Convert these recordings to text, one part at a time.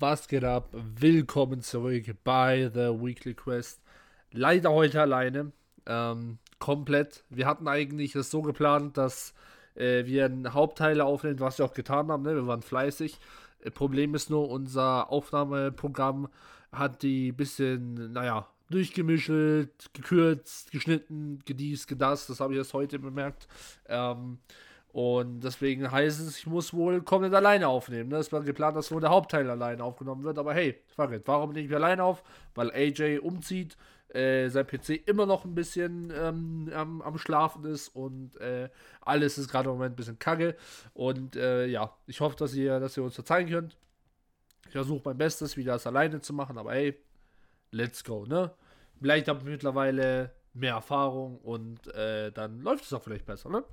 was geht ab? Willkommen zurück bei The Weekly Quest. Leider heute alleine. Ähm, komplett. Wir hatten eigentlich es so geplant, dass äh, wir einen Hauptteil aufnehmen, was wir auch getan haben. Ne? Wir waren fleißig. Äh, Problem ist nur, unser Aufnahmeprogramm hat die bisschen, naja, durchgemischelt, gekürzt, geschnitten, gedies, gedas. Das habe ich erst heute bemerkt. Ähm, und deswegen heißt es, ich muss wohl komplett alleine aufnehmen. Ne? Es war geplant, dass wohl der Hauptteil alleine aufgenommen wird. Aber hey, fuck it. Warum nehme ich alleine auf? Weil AJ umzieht, äh, sein PC immer noch ein bisschen ähm, am, am, Schlafen ist und äh, alles ist gerade im Moment ein bisschen kacke. Und äh, ja, ich hoffe, dass ihr, dass ihr uns verzeihen könnt. Ich versuche mein Bestes, wieder das alleine zu machen. Aber hey, let's go, ne? Vielleicht habe ich mittlerweile mehr Erfahrung und äh, dann läuft es auch vielleicht besser, ne?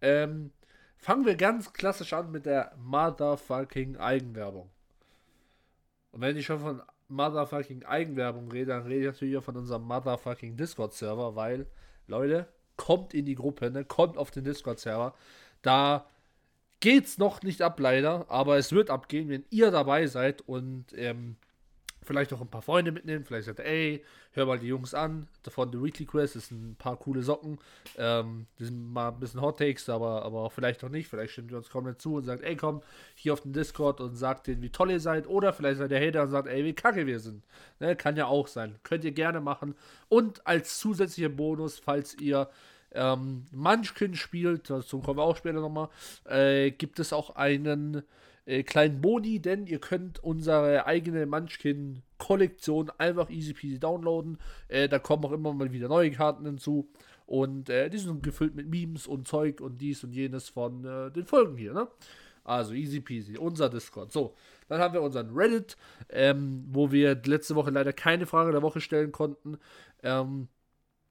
Ähm, fangen wir ganz klassisch an mit der motherfucking Eigenwerbung. Und wenn ich schon von motherfucking Eigenwerbung rede, dann rede ich natürlich auch von unserem motherfucking Discord-Server, weil, Leute, kommt in die Gruppe, ne? kommt auf den Discord-Server. Da geht's noch nicht ab, leider, aber es wird abgehen, wenn ihr dabei seid und ähm, vielleicht auch ein paar Freunde mitnehmen. Vielleicht sagt er, ey, hör mal die Jungs an. Von The Weekly Quest sind ein paar coole Socken. Ähm, die sind mal ein bisschen Hot Takes, aber, aber auch vielleicht auch nicht. Vielleicht stimmt ihr uns komplett zu und sagt, ey, komm hier auf den Discord und sagt denen, wie toll ihr seid. Oder vielleicht seid ihr Hater und sagt, ey, wie kacke wir sind. Ne, kann ja auch sein. Könnt ihr gerne machen. Und als zusätzlicher Bonus, falls ihr ähm, Munchkin spielt, dazu kommen wir auch später nochmal, äh, gibt es auch einen äh, kleinen Boni, denn ihr könnt unsere eigene Munchkin-Kollektion einfach easy peasy downloaden. Äh, da kommen auch immer mal wieder neue Karten hinzu. Und äh, die sind gefüllt mit Memes und Zeug und dies und jenes von äh, den Folgen hier, ne? Also easy peasy, unser Discord. So, dann haben wir unseren Reddit, ähm, wo wir letzte Woche leider keine Frage der Woche stellen konnten. Ähm,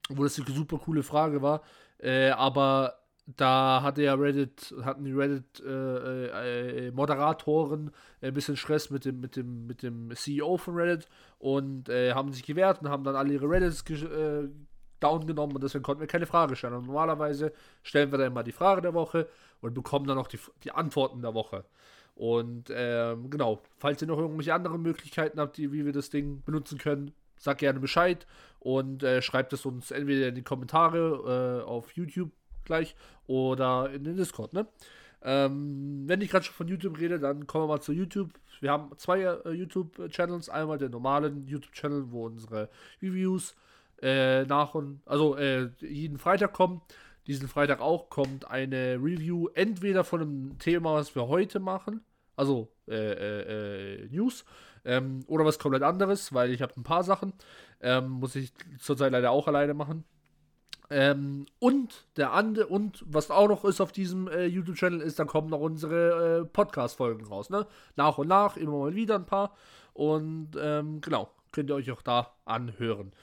wo das eine super coole Frage war. Äh, aber da hatte ja Reddit, hatten die Reddit-Moderatoren äh, äh, ein bisschen Stress mit dem, mit dem, mit dem CEO von Reddit und äh, haben sich gewehrt und haben dann alle ihre Reddits äh, down genommen und deswegen konnten wir keine Frage stellen. Und normalerweise stellen wir dann immer die Frage der Woche und bekommen dann auch die, die Antworten der Woche. Und ähm, genau, falls ihr noch irgendwelche anderen Möglichkeiten habt, die, wie wir das Ding benutzen können, sagt gerne Bescheid und äh, schreibt es uns entweder in die Kommentare äh, auf YouTube gleich oder in den Discord, ne? Ähm, wenn ich gerade schon von YouTube rede, dann kommen wir mal zu YouTube. Wir haben zwei äh, YouTube-Channels. Einmal den normalen YouTube-Channel, wo unsere Reviews äh, nach und, also äh, jeden Freitag kommen. Diesen Freitag auch kommt eine Review entweder von einem Thema, was wir heute machen, also äh, äh, äh, News, ähm, oder was komplett anderes, weil ich habe ein paar Sachen. Ähm, muss ich zurzeit leider auch alleine machen. Ähm, und der andere, und was auch noch ist auf diesem äh, YouTube-Channel, ist, dann kommen noch unsere äh, Podcast-Folgen raus, ne? Nach und nach, immer mal wieder ein paar. Und ähm, genau, könnt ihr euch auch da anhören.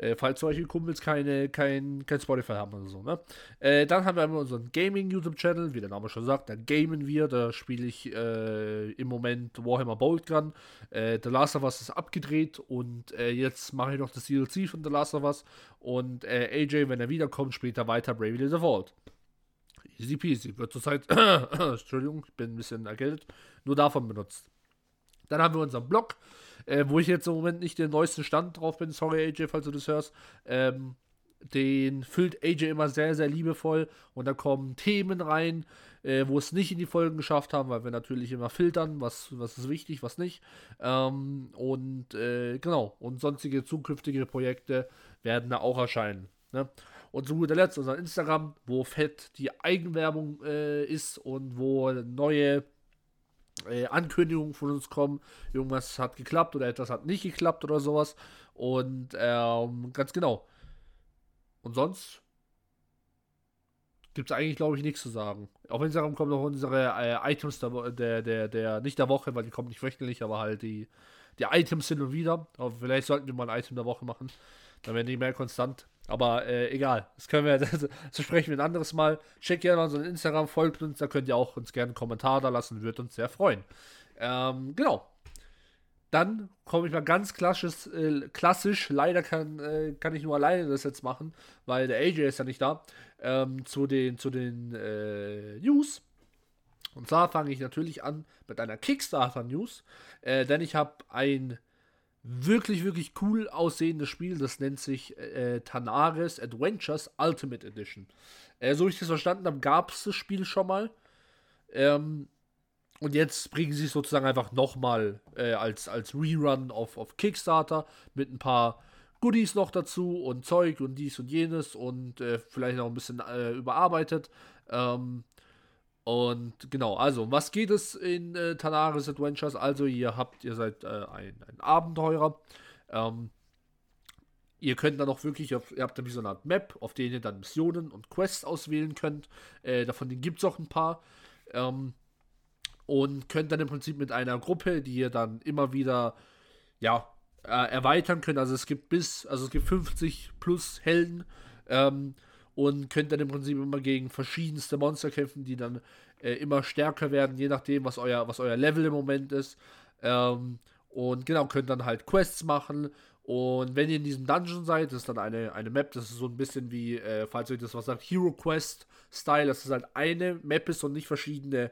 Äh, falls solche Kumpels keine, kein, kein Spotify haben oder so, ne? Äh, dann haben wir unseren Gaming-YouTube-Channel, wie der Name schon sagt, da gamen wir, da spiele ich äh, im Moment Warhammer Bolt Gun. Äh, The Last of Us ist abgedreht und äh, jetzt mache ich noch das DLC von The Last of Us und äh, AJ, wenn er wiederkommt, spielt er weiter Bravely Default. Easy peasy. Wird zurzeit, Entschuldigung, ich bin ein bisschen erkältet, nur davon benutzt. Dann haben wir unseren Blog, äh, wo ich jetzt im Moment nicht den neuesten Stand drauf bin. Sorry, AJ, falls du das hörst. Ähm, den füllt AJ immer sehr, sehr liebevoll und da kommen Themen rein, äh, wo es nicht in die Folgen geschafft haben, weil wir natürlich immer filtern, was, was ist wichtig, was nicht. Ähm, und äh, genau, und sonstige zukünftige Projekte werden da auch erscheinen. Ne? Und zu guter Letzt unser Instagram, wo fett die Eigenwerbung äh, ist und wo neue äh, Ankündigungen von uns kommen, irgendwas hat geklappt oder etwas hat nicht geklappt oder sowas. Und ähm, ganz genau. Und sonst gibt es eigentlich, glaube ich, nichts zu sagen. Auf Instagram kommen noch unsere äh, Items der, der, der, der, nicht der Woche, weil die kommen nicht wöchentlich, aber halt die, die Items hin und wieder. Aber vielleicht sollten wir mal ein Item der Woche machen. Dann werden die mehr konstant. Aber äh, egal, das können wir, das, das sprechen wir ein anderes Mal. Checkt gerne unseren Instagram, folgt uns, da könnt ihr auch uns gerne einen Kommentar da lassen, würde uns sehr freuen. Ähm, genau. Dann komme ich mal ganz klassisch, äh, klassisch. leider kann, äh, kann ich nur alleine das jetzt machen, weil der AJ ist ja nicht da, ähm, zu den, zu den äh, News. Und zwar fange ich natürlich an mit einer Kickstarter-News, äh, denn ich habe ein wirklich, wirklich cool aussehendes Spiel. Das nennt sich äh, Tanaris Adventures Ultimate Edition. Äh, so wie ich das verstanden habe, gab es das Spiel schon mal. Ähm, und jetzt bringen sie es sozusagen einfach nochmal äh, als, als Rerun auf, auf Kickstarter mit ein paar Goodies noch dazu und Zeug und dies und jenes und äh, vielleicht noch ein bisschen äh, überarbeitet. Ähm, und genau, also, was geht es in äh, Tanaris Adventures? Also, ihr habt, ihr seid äh, ein, ein, Abenteurer. Ähm, ihr könnt dann auch wirklich, ihr habt wie so eine Art Map, auf der ihr dann Missionen und Quests auswählen könnt. Äh, davon gibt es auch ein paar. Ähm, und könnt dann im Prinzip mit einer Gruppe, die ihr dann immer wieder, ja, äh, erweitern könnt. Also es gibt bis, also es gibt 50 plus Helden. Ähm, und könnt dann im Prinzip immer gegen verschiedenste Monster kämpfen, die dann äh, immer stärker werden, je nachdem, was euer, was euer Level im Moment ist. Ähm, und genau, könnt dann halt Quests machen. Und wenn ihr in diesem Dungeon seid, das ist dann eine, eine Map, das ist so ein bisschen wie, äh, falls euch das was sagt, Hero Quest Style, dass es halt eine Map ist und nicht verschiedene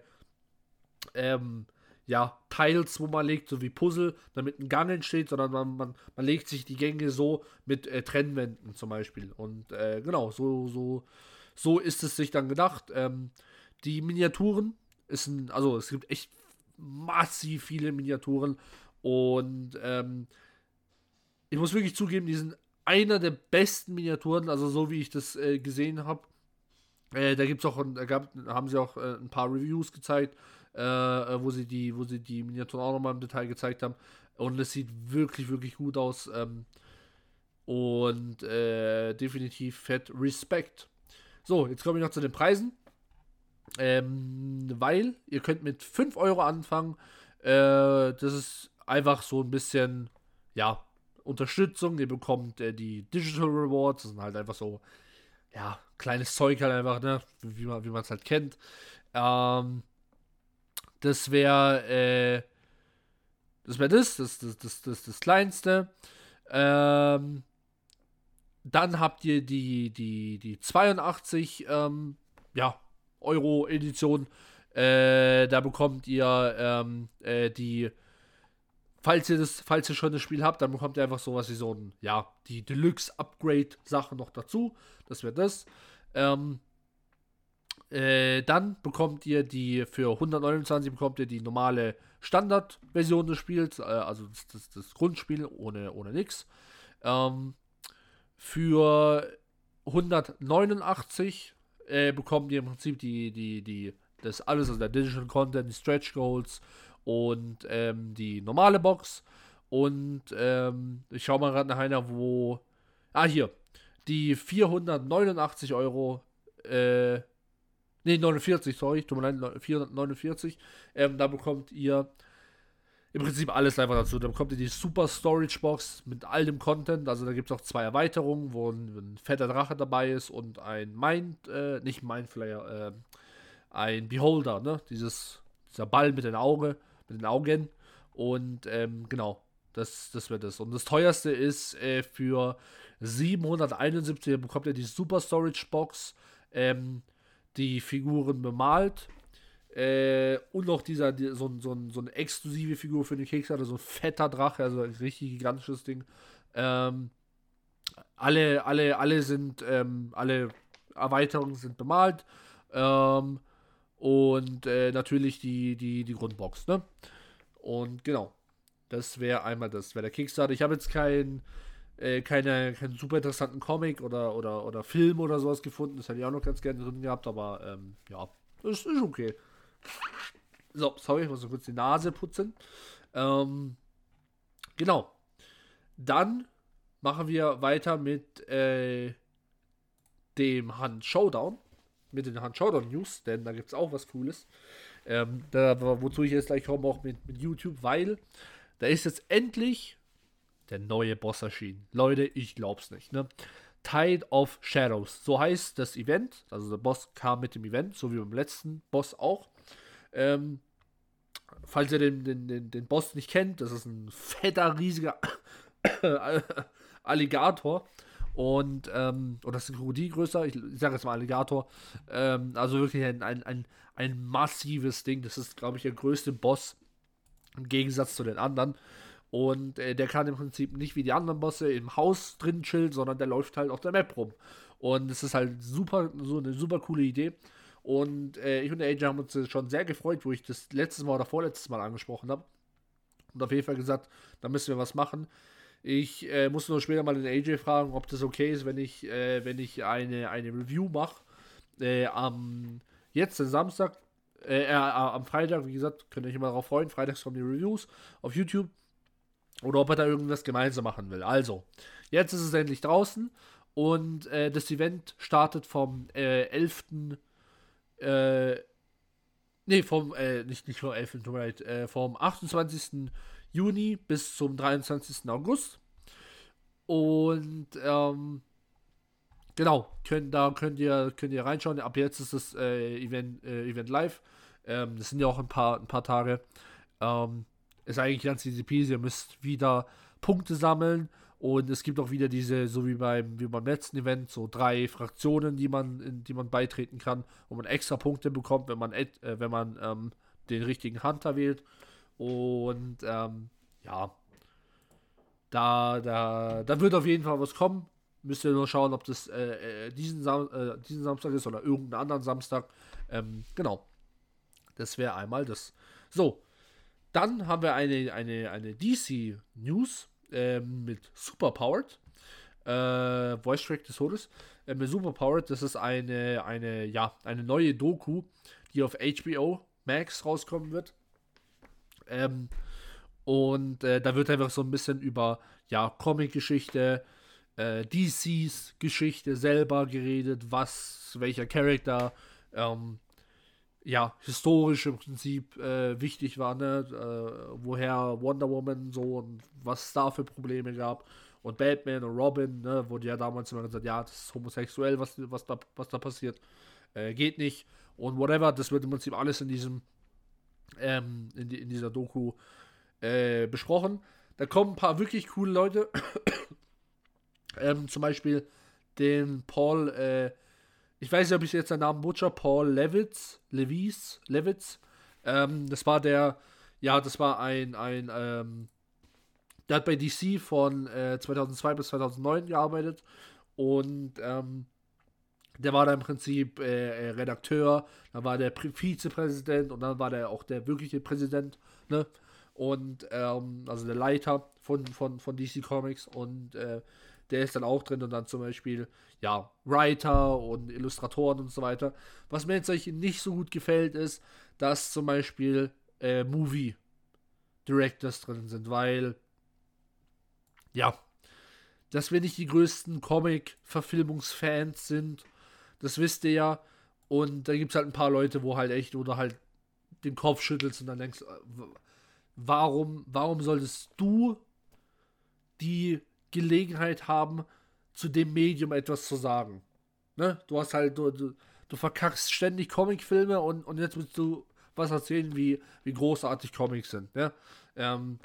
ähm, ja, Tiles, wo man legt, so wie Puzzle, damit ein Gang entsteht, sondern man, man, man legt sich die Gänge so mit äh, Trennwänden zum Beispiel. Und äh, genau, so, so, so ist es sich dann gedacht. Ähm, die Miniaturen ist ein, also es gibt echt massiv viele Miniaturen und ähm, ich muss wirklich zugeben, die sind einer der besten Miniaturen, also so wie ich das äh, gesehen habe. Äh, da gibt's auch, da gab, haben sie auch äh, ein paar Reviews gezeigt äh, wo sie die, wo sie die Miniaturen auch nochmal im Detail gezeigt haben. Und es sieht wirklich, wirklich gut aus. Ähm, und äh, definitiv fett Respekt. So, jetzt komme ich noch zu den Preisen. Ähm, weil ihr könnt mit 5 Euro anfangen. Äh, das ist einfach so ein bisschen, ja, Unterstützung. Ihr bekommt äh, die Digital Rewards. Das sind halt einfach so, ja, kleines Zeug halt einfach, ne? Wie man es halt kennt. Ähm, das wäre äh, das wäre das, das, das, das, das, das kleinste. Ähm, dann habt ihr die, die, die 82 ähm, ja, Euro Edition. Äh, da bekommt ihr ähm, äh, die, falls ihr das, falls ihr schon das Spiel habt, dann bekommt ihr einfach sowas wie so ein, ja, die Deluxe Upgrade Sache noch dazu. Das wäre das. Ähm, äh, dann bekommt ihr die, für 129 bekommt ihr die normale Standardversion des Spiels, äh, also das, das, das, Grundspiel ohne, ohne nix. Ähm, für 189 äh, bekommt ihr im Prinzip die, die, die, das alles, also der Digital Content, die Stretch Goals und ähm, die normale Box. Und ähm, ich schaue mal gerade nach einer, wo. Ah, hier. Die 489 Euro äh, Ne, 49, sorry, tut mir leid, 449. Ähm, da bekommt ihr im Prinzip alles einfach dazu. Da bekommt ihr die Super Storage Box mit all dem Content. Also da gibt es auch zwei Erweiterungen, wo ein, ein, fetter Drache dabei ist und ein Mind, äh, nicht Mindflayer, äh, ein Beholder, ne? Dieses, dieser Ball mit den Augen, mit den Augen. Und ähm, genau, das, das wird es. Und das teuerste ist äh, für 771 bekommt ihr die Super Storage Box. Ähm, die Figuren bemalt. Äh, und noch dieser, die, so, so, so eine exklusive Figur für den Kickstarter, so ein fetter Drache, also ein richtig gigantisches Ding. Ähm, alle, alle, alle sind, ähm, alle Erweiterungen sind bemalt. Ähm, und äh, natürlich die, die, die Grundbox, ne? Und genau. Das wäre einmal das, wäre der Kickstarter. Ich habe jetzt kein, äh, keine, keinen super interessanten Comic oder, oder, oder Film oder sowas gefunden. Das hätte ich auch noch ganz gerne drin gehabt, aber ähm, ja, das ist okay. So, sorry, ich muss so kurz die Nase putzen. Ähm, genau. Dann machen wir weiter mit äh, dem Hand Showdown. mit den Han Showdown News, denn da gibt es auch was Cooles. Ähm, da, wozu ich jetzt gleich komme, auch mit, mit YouTube, weil da ist jetzt endlich der neue Boss erschienen. Leute, ich glaub's nicht, ne? Tide of Shadows. So heißt das Event. Also der Boss kam mit dem Event, so wie beim letzten Boss auch. Ähm, falls ihr den, den, den, den Boss nicht kennt, das ist ein fetter, riesiger Alligator. Und, ähm, oder das ist ein Krokodil größer, ich, ich sage jetzt mal Alligator. Ähm, also wirklich ein, ein, ein, ein massives Ding. Das ist, glaube ich, der größte Boss im Gegensatz zu den anderen. Und äh, der kann im Prinzip nicht wie die anderen Bosse im Haus drin chillen, sondern der läuft halt auf der Map rum. Und es ist halt super, so eine super coole Idee. Und äh, ich und der AJ haben uns schon sehr gefreut, wo ich das letztes Mal oder vorletztes Mal angesprochen habe. Und auf jeden Fall gesagt, da müssen wir was machen. Ich äh, muss nur später mal den AJ fragen, ob das okay ist, wenn ich, äh, wenn ich eine, eine Review mache. Äh, am jetzt, Samstag, äh, äh, am Freitag, wie gesagt, könnt ihr euch immer darauf freuen. Freitags kommen die Reviews auf YouTube. Oder ob er da irgendwas gemeinsam machen will. Also, jetzt ist es endlich draußen und äh, das Event startet vom äh, 11. Äh, nee, vom, äh, nicht, nicht vom 11. Right, äh, vom 28. Juni bis zum 23. August. Und ähm, genau, könnt, da könnt ihr, könnt ihr reinschauen. Ab jetzt ist das äh, Event, äh, Event live. Ähm, das sind ja auch ein paar, ein paar Tage. Ähm, ist eigentlich ganz easy peasy. Ihr müsst wieder Punkte sammeln und es gibt auch wieder diese, so wie beim, wie beim letzten Event, so drei Fraktionen, die man, in die man beitreten kann, wo man extra Punkte bekommt, wenn man, äh, wenn man ähm, den richtigen Hunter wählt. Und ähm, ja, da, da, da wird auf jeden Fall was kommen. Müsst ihr nur schauen, ob das äh, äh diesen, Sam äh, diesen Samstag ist oder irgendeinen anderen Samstag. Ähm, genau. Das wäre einmal das. So, dann haben wir eine, eine, eine DC News äh, mit Superpowered. Äh, Voice Track des Todes. Äh, mit Superpowered, das ist eine, eine, ja, eine neue Doku, die auf HBO Max rauskommen wird. Ähm, und äh, da wird einfach so ein bisschen über ja, Comic-Geschichte, äh, DCs Geschichte selber geredet, was, welcher Charakter ähm, ja, historisch im Prinzip äh, wichtig war, ne? Äh, woher Wonder Woman so und was es da für Probleme gab. Und Batman und Robin, ne, wurde ja damals immer gesagt, ja, das ist homosexuell, was, was, da, was da passiert. Äh, geht nicht. Und whatever, das wird im Prinzip alles in diesem, ähm, in, die, in dieser Doku äh, besprochen. Da kommen ein paar wirklich coole Leute. ähm, zum Beispiel den Paul, äh, ich weiß nicht, ob ich jetzt seinen Namen butcher, Paul Levitz, Levis, Levitz. Ähm, das war der, ja, das war ein, ein, ähm, der hat bei DC von äh, 2002 bis 2009 gearbeitet und ähm, der war da im Prinzip äh, äh, Redakteur, dann war der Vizepräsident und dann war der auch der wirkliche Präsident, ne? Und ähm, also der Leiter von, von, von DC Comics und äh, der ist dann auch drin und dann zum Beispiel, ja, Writer und Illustratoren und so weiter. Was mir jetzt nicht so gut gefällt, ist, dass zum Beispiel äh, Movie Directors drin sind, weil, ja, dass wir nicht die größten Comic-Verfilmungsfans sind, das wisst ihr ja. Und da gibt es halt ein paar Leute, wo halt echt, oder halt den Kopf schüttelst und dann denkst, äh, warum, warum solltest du die Gelegenheit haben, zu dem Medium etwas zu sagen. Ne? Du hast halt, du, du, du verkackst ständig Comicfilme und, und jetzt willst du was erzählen, wie, wie großartig Comics sind. Ne? Ähm,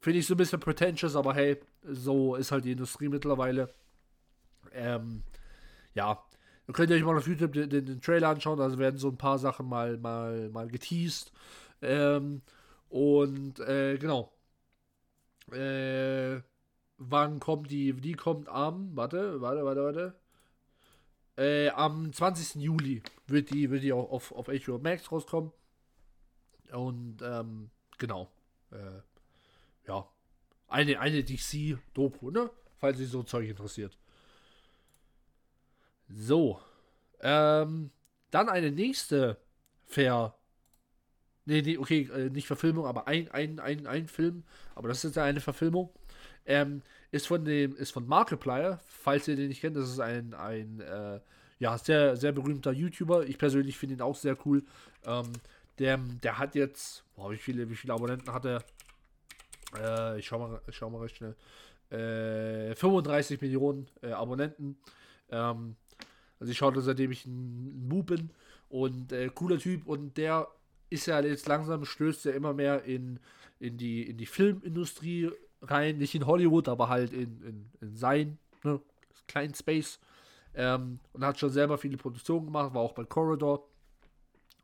Finde ich so ein bisschen pretentious, aber hey, so ist halt die Industrie mittlerweile. Ähm, ja, Ihr könnt euch mal auf YouTube den, den, den, Trailer anschauen, also werden so ein paar Sachen mal, mal, mal geteased. Ähm, und äh, genau. Äh, wann kommt die? Die kommt am, warte, warte, warte, warte. Äh, am 20. Juli wird die, wird die auch auf, auf HBO Max rauskommen. Und ähm, genau. Äh, ja. Eine, eine DC-Doku, ne? Falls sich so Zeug interessiert. So. Ähm, dann eine nächste Ver. Nee, nee, okay, äh, nicht Verfilmung, aber ein, ein, ein, ein Film. Aber das ist jetzt eine Verfilmung. Ähm, ist von dem, ist von Markiplier, falls ihr den nicht kennt, das ist ein, ein äh, ja, sehr, sehr berühmter YouTuber. Ich persönlich finde ihn auch sehr cool. Ähm, der, der hat jetzt, boah, wie viele, wie viele Abonnenten hat er? Äh, ich schau mal, ich schau mal recht schnell. Äh, 35 Millionen äh, Abonnenten. Ähm, also ich schaue seitdem ich ein, Bub bin. Und äh, cooler Typ. Und der ist ja jetzt langsam, stößt er immer mehr in, in, die, in die Filmindustrie rein. Nicht in Hollywood, aber halt in, in, in sein ne, kleinen Space. Ähm, und hat schon selber viele Produktionen gemacht, war auch bei Corridor,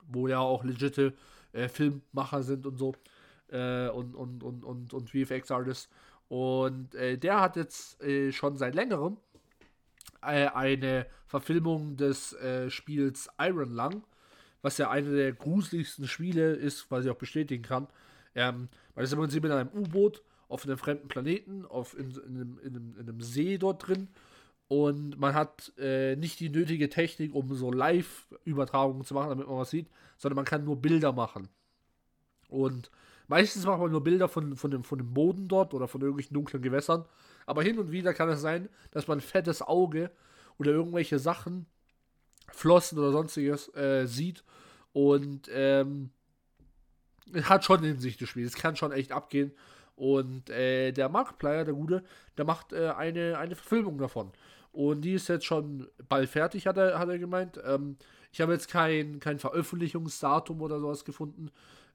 wo ja auch legitime äh, Filmmacher sind und so. Äh, und, und, und, und, und VFX-Artists. Und äh, der hat jetzt äh, schon seit längerem äh, eine Verfilmung des äh, Spiels Iron Lung, was ja eine der gruseligsten Spiele ist, was ich auch bestätigen kann. Ähm, weil es im Prinzip in einem U-Boot auf einem fremden Planeten, auf in, in, einem, in, einem, in einem See dort drin. Und man hat äh, nicht die nötige Technik, um so Live-Übertragungen zu machen, damit man was sieht, sondern man kann nur Bilder machen. Und meistens macht man nur Bilder von, von, dem, von dem Boden dort oder von irgendwelchen dunklen Gewässern. Aber hin und wieder kann es sein, dass man ein fettes Auge oder irgendwelche Sachen, Flossen oder sonstiges äh, sieht. Und ähm, hat schon in sich das Spiel. Es kann schon echt abgehen. Und äh, der Markiplier, der Gute, der macht äh, eine, eine Verfilmung davon. Und die ist jetzt schon bald fertig, hat er, hat er gemeint. Ähm, ich habe jetzt kein, kein Veröffentlichungsdatum oder sowas gefunden.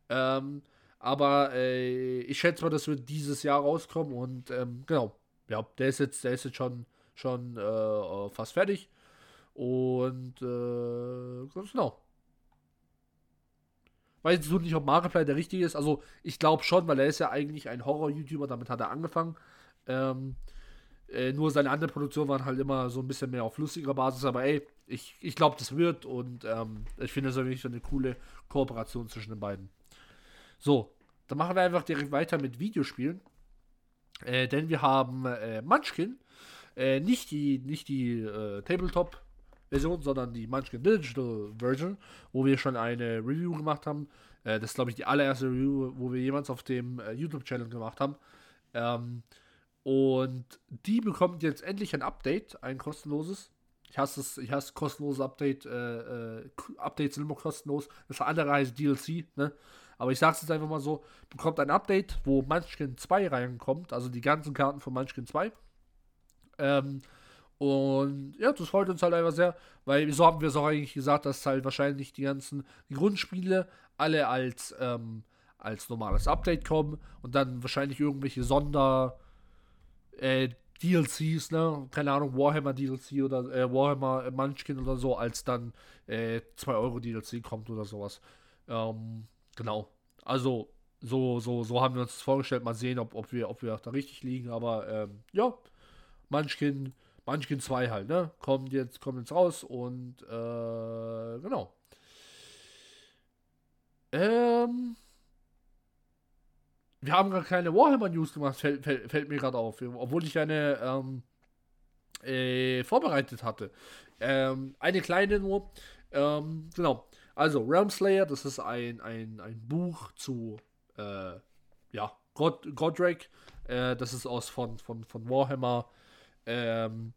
Ähm, aber äh, ich schätze mal, das wird dieses Jahr rauskommen. Und ähm, genau, ja, der ist jetzt, der ist jetzt schon, schon äh, fast fertig. Und äh, genau. Weiß jetzt nicht, ob Markiplier der richtige ist. Also, ich glaube schon, weil er ist ja eigentlich ein Horror-YouTuber, damit hat er angefangen. Ähm, äh, nur seine anderen Produktionen waren halt immer so ein bisschen mehr auf lustiger Basis. Aber ey, ich, ich glaube, das wird. Und ähm, ich finde das wirklich so eine coole Kooperation zwischen den beiden. So, dann machen wir einfach direkt weiter mit Videospielen. Äh, denn wir haben äh, Munchkin. Äh, nicht die, nicht die äh, Tabletop Version, sondern die Munchkin Digital Version, wo wir schon eine Review gemacht haben. Äh, das ist, glaube ich, die allererste Review, wo wir jemals auf dem äh, YouTube-Channel gemacht haben. Ähm, und die bekommt jetzt endlich ein Update, ein kostenloses. Ich hasse es, ich hasse kostenlose Update, äh, äh, Updates sind immer kostenlos. Das andere heißt DLC, ne? Aber ich sag's jetzt einfach mal so: bekommt ein Update, wo Munchkin 2 reinkommt, also die ganzen Karten von Munchkin 2. Ähm, und ja, das freut uns halt einfach sehr, weil so haben wir es auch eigentlich gesagt, dass halt wahrscheinlich die ganzen Grundspiele alle als, ähm, als normales Update kommen und dann wahrscheinlich irgendwelche Sonder äh, DLCs, ne? Keine Ahnung, Warhammer DLC oder äh, Warhammer Munchkin oder so, als dann äh, 2 Euro DLC kommt oder sowas. Ähm, genau. Also, so, so, so haben wir uns das vorgestellt. Mal sehen, ob, ob, wir, ob wir da richtig liegen. Aber ähm, ja, Munchkin Munchkin 2 halt, ne? Kommt jetzt, kommt jetzt raus und äh, genau. Ähm, wir haben gar keine Warhammer News gemacht, fällt, fällt, fällt mir gerade auf, obwohl ich eine ähm, äh, vorbereitet hatte. Ähm, eine kleine nur. Ähm, genau. Also, Realmslayer, das ist ein, ein, ein Buch zu, äh, ja, God, Godric. Äh, das ist aus von, von, von Warhammer ähm,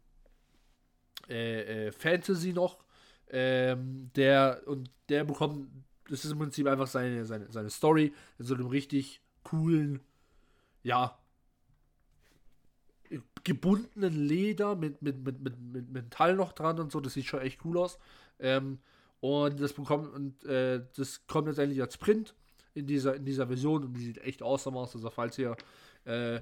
äh, äh, Fantasy noch. Ähm, der und der bekommt, das ist im Prinzip einfach seine, seine, seine Story in so einem richtig coolen, ja, gebundenen Leder mit, mit, mit, mit, mit Metall noch dran und so. Das sieht schon echt cool aus. Ähm, und das bekommt und äh, das kommt jetzt endlich als Print in dieser, in dieser Version und die sieht echt awesome aus. Also falls ihr äh,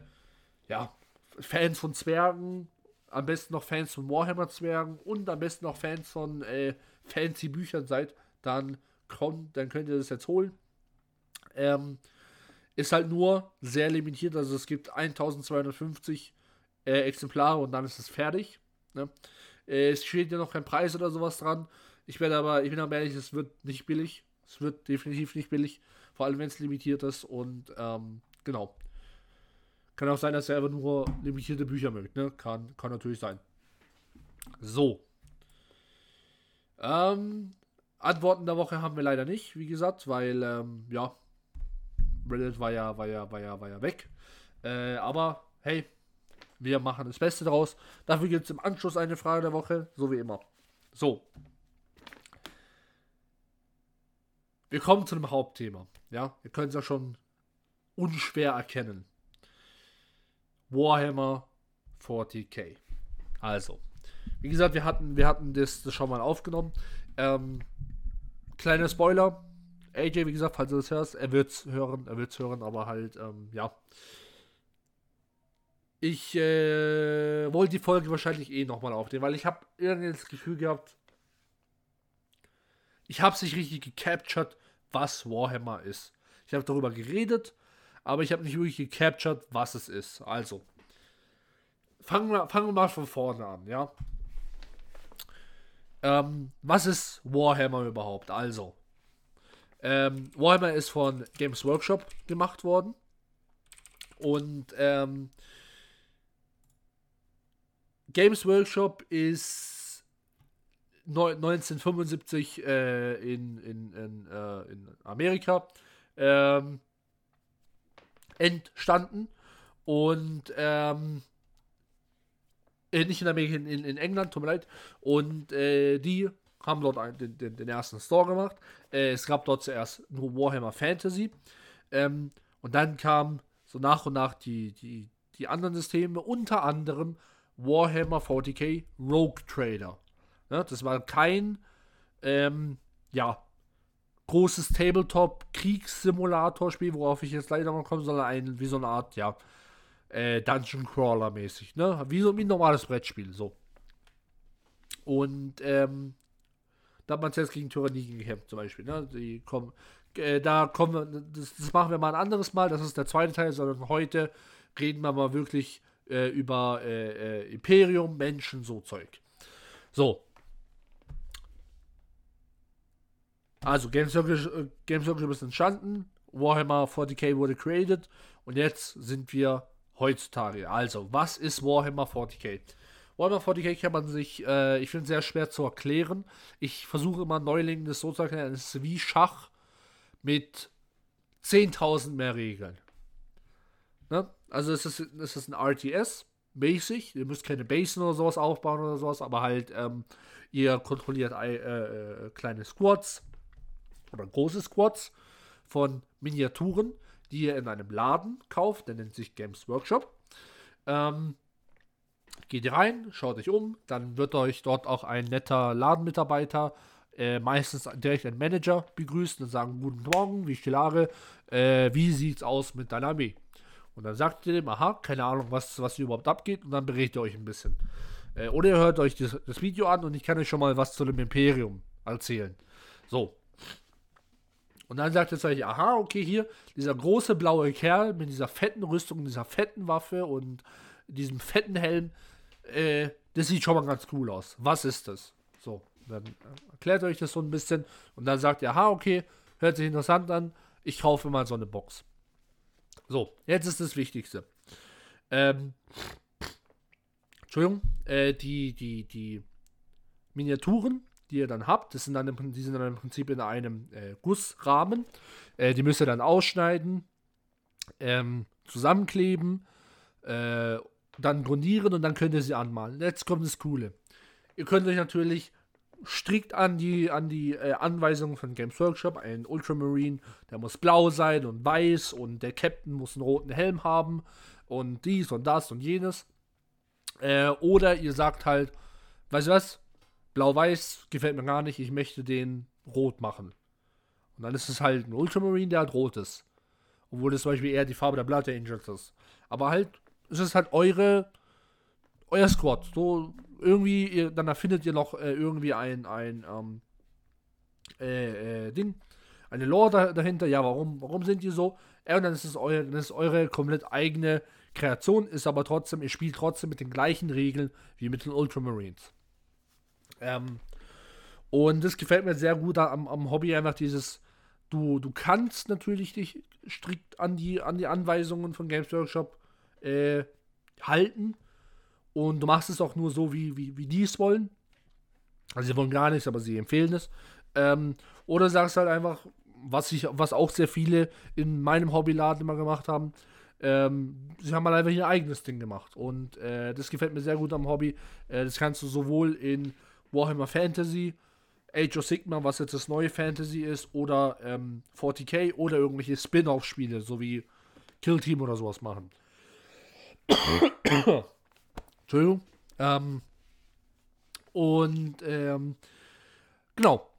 ja, Fans von Zwergen am besten noch Fans von Warhammer-Zwergen und am besten noch Fans von äh, fancy Büchern seid, dann, kommt, dann könnt ihr das jetzt holen. Ähm, ist halt nur sehr limitiert, also es gibt 1250 äh, Exemplare und dann ist es fertig. Ne? Äh, es steht ja noch kein Preis oder sowas dran. Ich werde aber, ich bin aber ehrlich, es wird nicht billig. Es wird definitiv nicht billig, vor allem wenn es limitiert ist und ähm, genau. Kann auch sein, dass er einfach nur limitierte Bücher möchte. Ne? Kann, kann natürlich sein. So. Ähm, Antworten der Woche haben wir leider nicht, wie gesagt, weil, ähm, ja, Reddit war ja, war ja, war ja, war ja weg. Äh, aber hey, wir machen das Beste draus. Dafür gibt es im Anschluss eine Frage der Woche, so wie immer. So. Wir kommen zu dem Hauptthema. Ja, ihr könnt es ja schon unschwer erkennen. Warhammer 40k. Also, wie gesagt, wir hatten, wir hatten das, das schon mal aufgenommen. Ähm, kleiner Spoiler. AJ, wie gesagt, falls du das hörst, er wird's hören, er wird's hören, aber halt, ähm, ja. Ich äh, wollte die Folge wahrscheinlich eh nochmal aufnehmen, weil ich habe irgendwie das Gefühl gehabt, ich habe es nicht richtig gecaptured, was Warhammer ist. Ich habe darüber geredet, aber ich habe nicht wirklich gecaptured, was es ist. Also, fangen wir, fangen wir mal von vorne an, ja. Ähm, was ist Warhammer überhaupt? Also, ähm, Warhammer ist von Games Workshop gemacht worden. Und ähm, Games Workshop ist 1975 äh, in, in, in, äh, in Amerika ähm, entstanden. Und ähm, äh, nicht in Amerika, in, in, England, tut mir leid. Und äh, die haben dort einen, den, den, den, ersten Store gemacht. Äh, es gab dort zuerst nur Warhammer Fantasy. Ähm, und dann kamen so nach und nach die, die, die anderen Systeme, unter anderem Warhammer 40k Rogue Trader. Ja, das war kein ähm, ja, großes Tabletop-Kriegssimulator-Spiel, worauf ich jetzt leider mal komme, sondern ein, wie so eine Art, ja, äh, Dungeon Crawler mäßig, ne? Wie so wie ein normales Brettspiel, so. Und ähm, da hat man zuerst gegen Tyrannien gekämpft, zum Beispiel, ne? Die kommen, äh, da kommen wir, das, das, machen wir mal ein anderes Mal, das ist der zweite Teil, sondern heute reden wir mal wirklich äh, über äh, äh Imperium, Menschen, so Zeug. So. Also, Games Circle, Games Circle ist entstanden, Warhammer 40k wurde created und jetzt sind wir heutzutage. Also, was ist Warhammer 40k? Warhammer 40k kann man sich, äh, ich finde, sehr schwer zu erklären. Ich versuche immer Neulingen das so zu erklären. Es ist wie Schach mit 10.000 mehr Regeln. Ne? Also, es ist, es ist ein RTS, basic. Ihr müsst keine Basen oder sowas aufbauen oder sowas, aber halt, ähm, ihr kontrolliert äh, äh, kleine Squads oder große Squads von Miniaturen die ihr in einem Laden kauft, der nennt sich Games Workshop. Ähm, geht ihr rein, schaut euch um, dann wird euch dort auch ein netter Ladenmitarbeiter, äh, meistens direkt ein Manager begrüßen und sagen, guten Morgen, wie Stellare, äh, wie sieht's aus mit deiner Armee? Und dann sagt ihr dem, aha, keine Ahnung, was, was hier überhaupt abgeht, und dann berät ihr euch ein bisschen. Äh, oder ihr hört euch das, das Video an und ich kann euch schon mal was zu dem Imperium erzählen. So, und dann sagt er euch, aha, okay, hier, dieser große blaue Kerl mit dieser fetten Rüstung, dieser fetten Waffe und diesem fetten Helm, äh, das sieht schon mal ganz cool aus. Was ist das? So, dann erklärt euch das so ein bisschen und dann sagt ihr, aha, okay, hört sich interessant an, ich kaufe mal so eine Box. So, jetzt ist das Wichtigste. Ähm, Entschuldigung, äh, die, die, die Miniaturen die ihr dann habt. Das sind dann im, die sind dann im Prinzip in einem äh, Gussrahmen. Äh, die müsst ihr dann ausschneiden, ähm, zusammenkleben, äh, dann grundieren und dann könnt ihr sie anmalen. Jetzt kommt das Coole. Ihr könnt euch natürlich strikt an die, an die äh, Anweisungen von Games Workshop. Ein Ultramarine, der muss blau sein und weiß und der Captain muss einen roten Helm haben und dies und das und jenes. Äh, oder ihr sagt halt, weißt du was, Blau-Weiß gefällt mir gar nicht, ich möchte den rot machen. Und dann ist es halt ein Ultramarine, der halt rot ist. Obwohl das zum Beispiel eher die Farbe der Blood Angels ist. Aber halt, es ist halt eure, euer Squad. So irgendwie, ihr, dann erfindet ihr noch äh, irgendwie ein, ein ähm, äh, äh, Ding, eine Lore da, dahinter. Ja, warum, warum sind die so? Ja, und dann ist es eure, dann ist eure komplett eigene Kreation, ist aber trotzdem, ihr spielt trotzdem mit den gleichen Regeln wie mit den Ultramarines. Ähm, und das gefällt mir sehr gut am, am Hobby, einfach dieses, du, du kannst natürlich dich strikt an die, an die Anweisungen von Games Workshop äh, halten. Und du machst es auch nur so, wie, wie, wie die es wollen. Also sie wollen gar nichts, aber sie empfehlen es. Ähm, oder sagst halt einfach, was ich, was auch sehr viele in meinem Hobbyladen immer gemacht haben. Ähm, sie haben halt einfach ihr eigenes Ding gemacht. Und äh, das gefällt mir sehr gut am Hobby. Äh, das kannst du sowohl in Warhammer Fantasy, Age of Sigma, was jetzt das neue Fantasy ist, oder ähm, 40k oder irgendwelche Spin-off-Spiele, so wie Kill Team oder sowas machen. Entschuldigung. Ähm, und ähm, genau.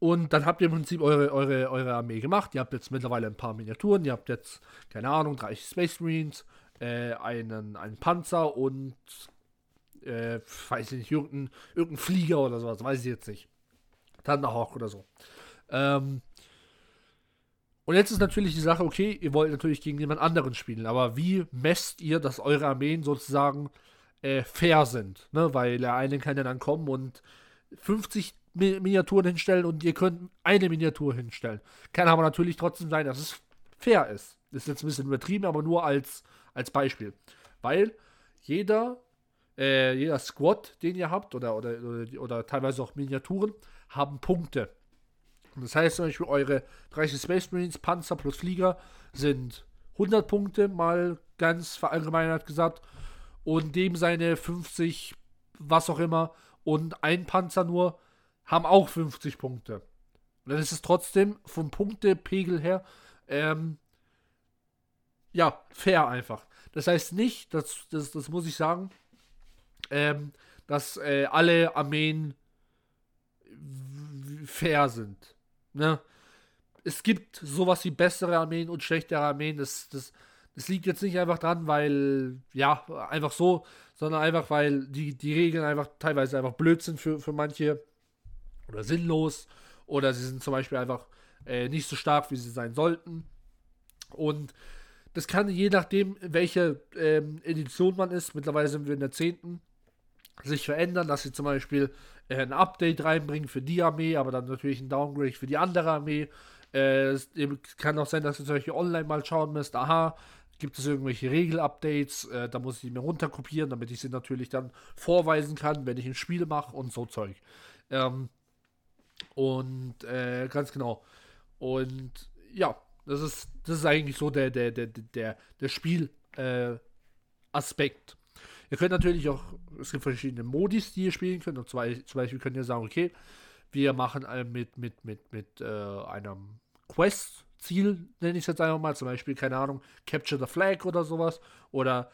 Und dann habt ihr im Prinzip eure, eure, eure Armee gemacht. Ihr habt jetzt mittlerweile ein paar Miniaturen. Ihr habt jetzt, keine Ahnung, 30 Space Marines, äh, einen, einen Panzer und, äh, weiß ich nicht, irgendein, irgendein Flieger oder sowas. Weiß ich jetzt nicht. Thunderhawk oder so. Ähm, und jetzt ist natürlich die Sache, okay, ihr wollt natürlich gegen jemand anderen spielen, aber wie messt ihr, dass eure Armeen sozusagen äh, fair sind? Ne? Weil der eine kann ja dann kommen und 50 Mi Miniaturen hinstellen und ihr könnt eine Miniatur hinstellen. Kann aber natürlich trotzdem sein, dass es fair ist. Ist jetzt ein bisschen übertrieben, aber nur als, als Beispiel. Weil jeder, äh, jeder Squad, den ihr habt, oder, oder, oder, oder teilweise auch Miniaturen, haben Punkte. Das heißt zum Beispiel, eure 30 Space Marines, Panzer plus Flieger sind 100 Punkte, mal ganz verallgemeinert gesagt. Und dem seine 50, was auch immer, und ein Panzer nur, haben auch 50 Punkte. Und dann ist es trotzdem vom Punktepegel her, ähm, ja, fair einfach. Das heißt nicht, das, das, das muss ich sagen, ähm, dass äh, alle Armeen fair sind. Ne? Es gibt sowas wie bessere Armeen und schlechtere Armeen. Das, das, das liegt jetzt nicht einfach dran, weil, ja, einfach so, sondern einfach, weil die, die Regeln einfach teilweise einfach blöd sind für, für manche oder sinnlos oder sie sind zum Beispiel einfach äh, nicht so stark, wie sie sein sollten. Und das kann je nachdem, welche ähm, Edition man ist, mittlerweile sind wir in der 10., sich verändern, dass sie zum Beispiel äh, ein Update reinbringen für die Armee, aber dann natürlich ein Downgrade für die andere Armee. Äh, es kann auch sein, dass ihr solche online mal schauen müsst, aha, gibt es irgendwelche Regel-Updates, äh, da muss ich die mir runterkopieren, damit ich sie natürlich dann vorweisen kann, wenn ich ein Spiel mache und so Zeug. Ähm, und äh, ganz genau. Und ja, das ist, das ist eigentlich so der, der, der, der, der Spiel-Aspekt. Ihr könnt natürlich auch, es gibt verschiedene Modis, die ihr spielen könnt. Und zwar, zum Beispiel könnt ihr sagen, okay, wir machen mit, mit, mit, mit äh, einem Quest-Ziel, nenne ich es jetzt einfach mal, zum Beispiel, keine Ahnung, Capture the Flag oder sowas. Oder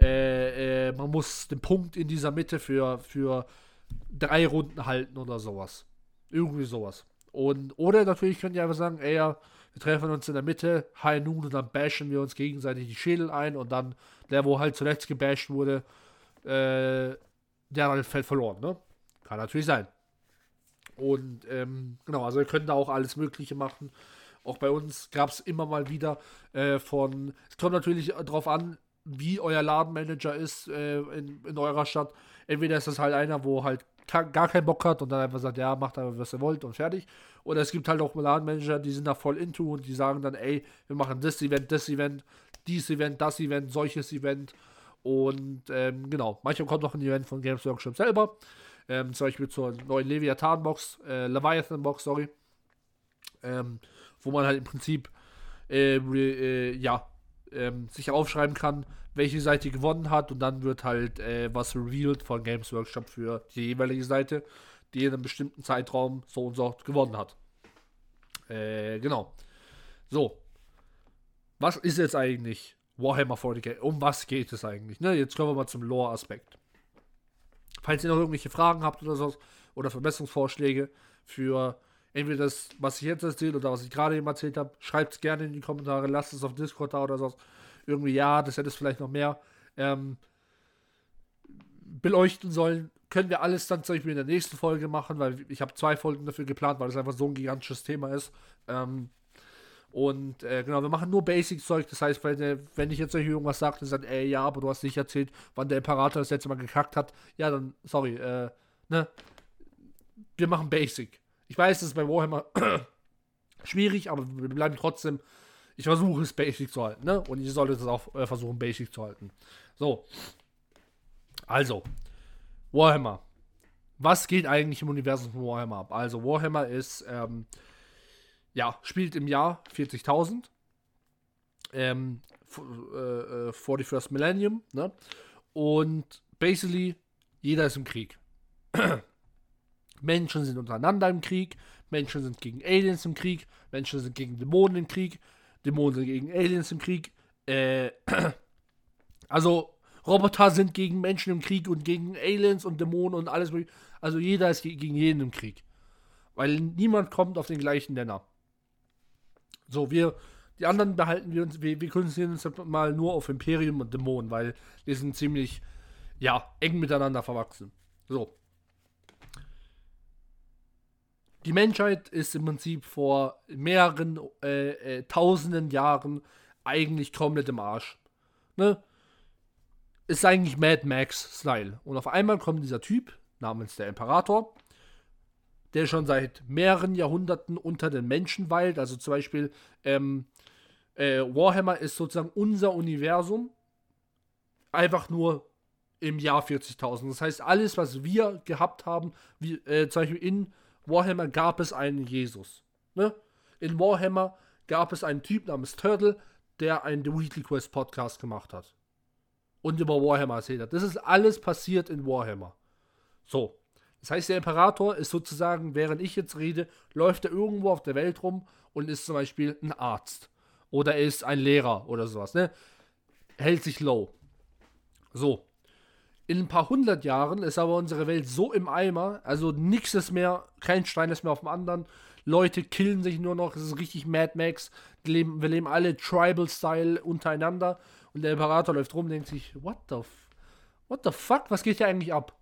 äh, äh, man muss den Punkt in dieser Mitte für, für drei Runden halten oder sowas. Irgendwie sowas. Und, oder natürlich könnt ihr einfach sagen, ey, ja, wir treffen uns in der Mitte, High Noon und dann bashen wir uns gegenseitig die Schädel ein und dann der, wo halt zuletzt gebasht wurde, äh, der hat fällt verloren, ne? Kann natürlich sein. Und ähm, genau, also ihr könnt da auch alles Mögliche machen. Auch bei uns gab es immer mal wieder äh, von. Es kommt natürlich darauf an, wie euer Ladenmanager ist äh, in, in eurer Stadt. Entweder ist das halt einer, wo halt gar keinen Bock hat und dann einfach sagt, ja, macht einfach, was ihr wollt und fertig. Oder es gibt halt auch Ladenmanager, die sind da voll into und die sagen dann, ey, wir machen das Event, das Event, dieses Event, das Event, solches Event. Und ähm, genau, manchmal kommt noch ein Event von Games Workshop selber. Ähm, zum Beispiel zur neuen Leviathan-Box, äh, Leviathan-Box, sorry. Ähm, wo man halt im Prinzip äh, äh, ja, ähm, sich aufschreiben kann, welche Seite gewonnen hat und dann wird halt äh, was revealed von Games Workshop für die jeweilige Seite, die in einem bestimmten Zeitraum so und so gewonnen hat. Äh, genau. So. Was ist jetzt eigentlich Warhammer 40k? Um was geht es eigentlich? Ne, jetzt kommen wir mal zum Lore-Aspekt. Falls ihr noch irgendwelche Fragen habt oder so oder Verbesserungsvorschläge für entweder das, was ich jetzt erzähle oder was ich gerade eben erzählt habe, schreibt es gerne in die Kommentare, lasst es auf Discord da oder so irgendwie, ja, das hätte es vielleicht noch mehr ähm, beleuchten sollen. Können wir alles dann zum Beispiel in der nächsten Folge machen, weil ich habe zwei Folgen dafür geplant, weil es einfach so ein gigantisches Thema ist. Ähm, und äh, genau, wir machen nur Basic-Zeug. Das heißt, wenn, wenn ich jetzt euch irgendwas sage, dann sagt, ey, ja, aber du hast nicht erzählt, wann der Imperator das letzte Mal gekackt hat. Ja, dann, sorry, äh, ne? Wir machen Basic. Ich weiß, das ist bei Warhammer schwierig, aber wir bleiben trotzdem ich versuche es basic zu halten, ne? Und ihr solltet es auch äh, versuchen, basic zu halten. So. Also, Warhammer. Was geht eigentlich im Universum von Warhammer ab? Also, Warhammer ist, ähm, ja, spielt im Jahr 40.000. Ähm, äh, 41st äh, Millennium, ne? Und basically, jeder ist im Krieg. Menschen sind untereinander im Krieg, Menschen sind gegen Aliens im Krieg, Menschen sind gegen Dämonen im Krieg, Dämonen sind gegen Aliens im Krieg. Äh, also Roboter sind gegen Menschen im Krieg und gegen Aliens und Dämonen und alles. Also jeder ist gegen jeden im Krieg. Weil niemand kommt auf den gleichen Nenner. So, wir, die anderen behalten wir uns, wir, wir konzentrieren uns mal nur auf Imperium und Dämonen, weil die sind ziemlich, ja, eng miteinander verwachsen. So. Die Menschheit ist im Prinzip vor mehreren äh, äh, tausenden Jahren eigentlich komplett im Arsch. Ne? Ist eigentlich Mad Max-Style. Und auf einmal kommt dieser Typ namens der Imperator, der schon seit mehreren Jahrhunderten unter den Menschen weilt. Also zum Beispiel ähm, äh, Warhammer ist sozusagen unser Universum, einfach nur im Jahr 40.000. Das heißt, alles, was wir gehabt haben, wie, äh, zum Beispiel in Warhammer gab es einen Jesus. Ne? In Warhammer gab es einen Typ namens Turtle, der einen The Weekly Quest Podcast gemacht hat. Und über Warhammer erzählt hat. Das ist alles passiert in Warhammer. So. Das heißt, der Imperator ist sozusagen, während ich jetzt rede, läuft er irgendwo auf der Welt rum und ist zum Beispiel ein Arzt. Oder er ist ein Lehrer oder sowas, ne? Hält sich low. So. In ein paar hundert Jahren ist aber unsere Welt so im Eimer, also nichts ist mehr, kein Stein ist mehr auf dem anderen. Leute killen sich nur noch, es ist richtig Mad Max. Wir leben, wir leben alle Tribal-Style untereinander. Und der Imperator läuft rum und denkt sich, what the, what the fuck, was geht hier eigentlich ab?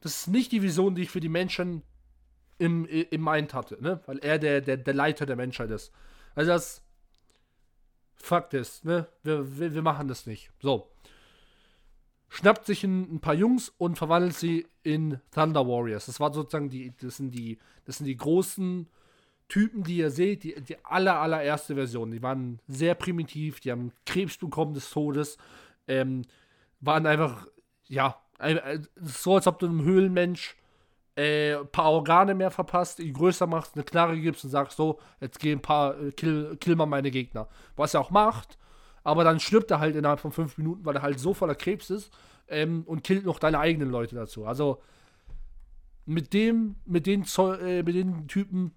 Das ist nicht die Vision, die ich für die Menschen im, im Mind hatte, ne? Weil er der, der, der Leiter der Menschheit ist. Also das, fuck this, ne? Wir, wir, wir machen das nicht. So schnappt sich ein, ein, paar Jungs und verwandelt sie in Thunder Warriors. Das war sozusagen die, das sind die, das sind die großen Typen, die ihr seht, die, die aller, allererste Version. Die waren sehr primitiv, die haben Krebs bekommen des Todes, ähm, waren einfach, ja, so als ob du einem Höhlenmensch äh, ein paar Organe mehr verpasst, ihn größer machst, eine Knarre gibst und sagst so, jetzt geh ein paar, äh, kill, kill mal meine Gegner. Was er auch macht, aber dann stirbt er halt innerhalb von fünf Minuten, weil er halt so voller Krebs ist ähm, und killt noch deine eigenen Leute dazu. Also mit dem, mit den, äh, mit den Typen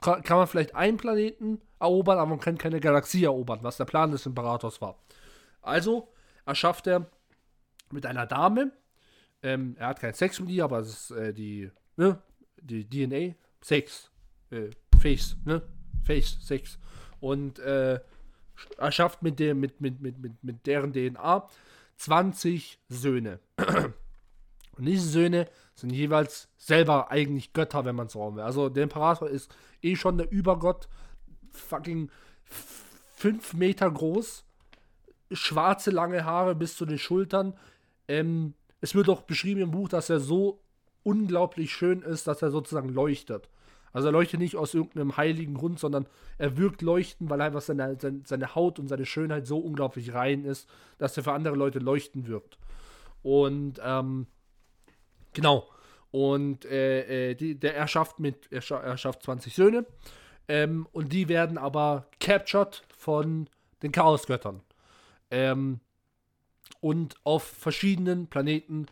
kann, kann man vielleicht einen Planeten erobern, aber man kann keine Galaxie erobern, was der Plan des Imperators war. Also erschafft er mit einer Dame, ähm, er hat keinen Sex mit ihr, aber es ist äh, die, ne, die DNA, Sex, äh, Face, ne, Face, Sex. Und äh, erschafft mit, der, mit, mit, mit, mit, mit deren DNA 20 Söhne. Und diese Söhne sind jeweils selber eigentlich Götter, wenn man es so will. Also der Imperator ist eh schon der Übergott, fucking 5 Meter groß, schwarze lange Haare bis zu den Schultern. Ähm, es wird auch beschrieben im Buch, dass er so unglaublich schön ist, dass er sozusagen leuchtet. Also er leuchtet nicht aus irgendeinem heiligen Grund, sondern er wirkt leuchten, weil einfach seine, seine, Haut und seine Schönheit so unglaublich rein ist, dass er für andere Leute leuchten wirkt. Und ähm, genau. Und äh, äh, die, der erschafft mit, er, er schafft 20 Söhne. Ähm, und die werden aber captured von den Chaosgöttern. Ähm, und auf verschiedenen Planeten,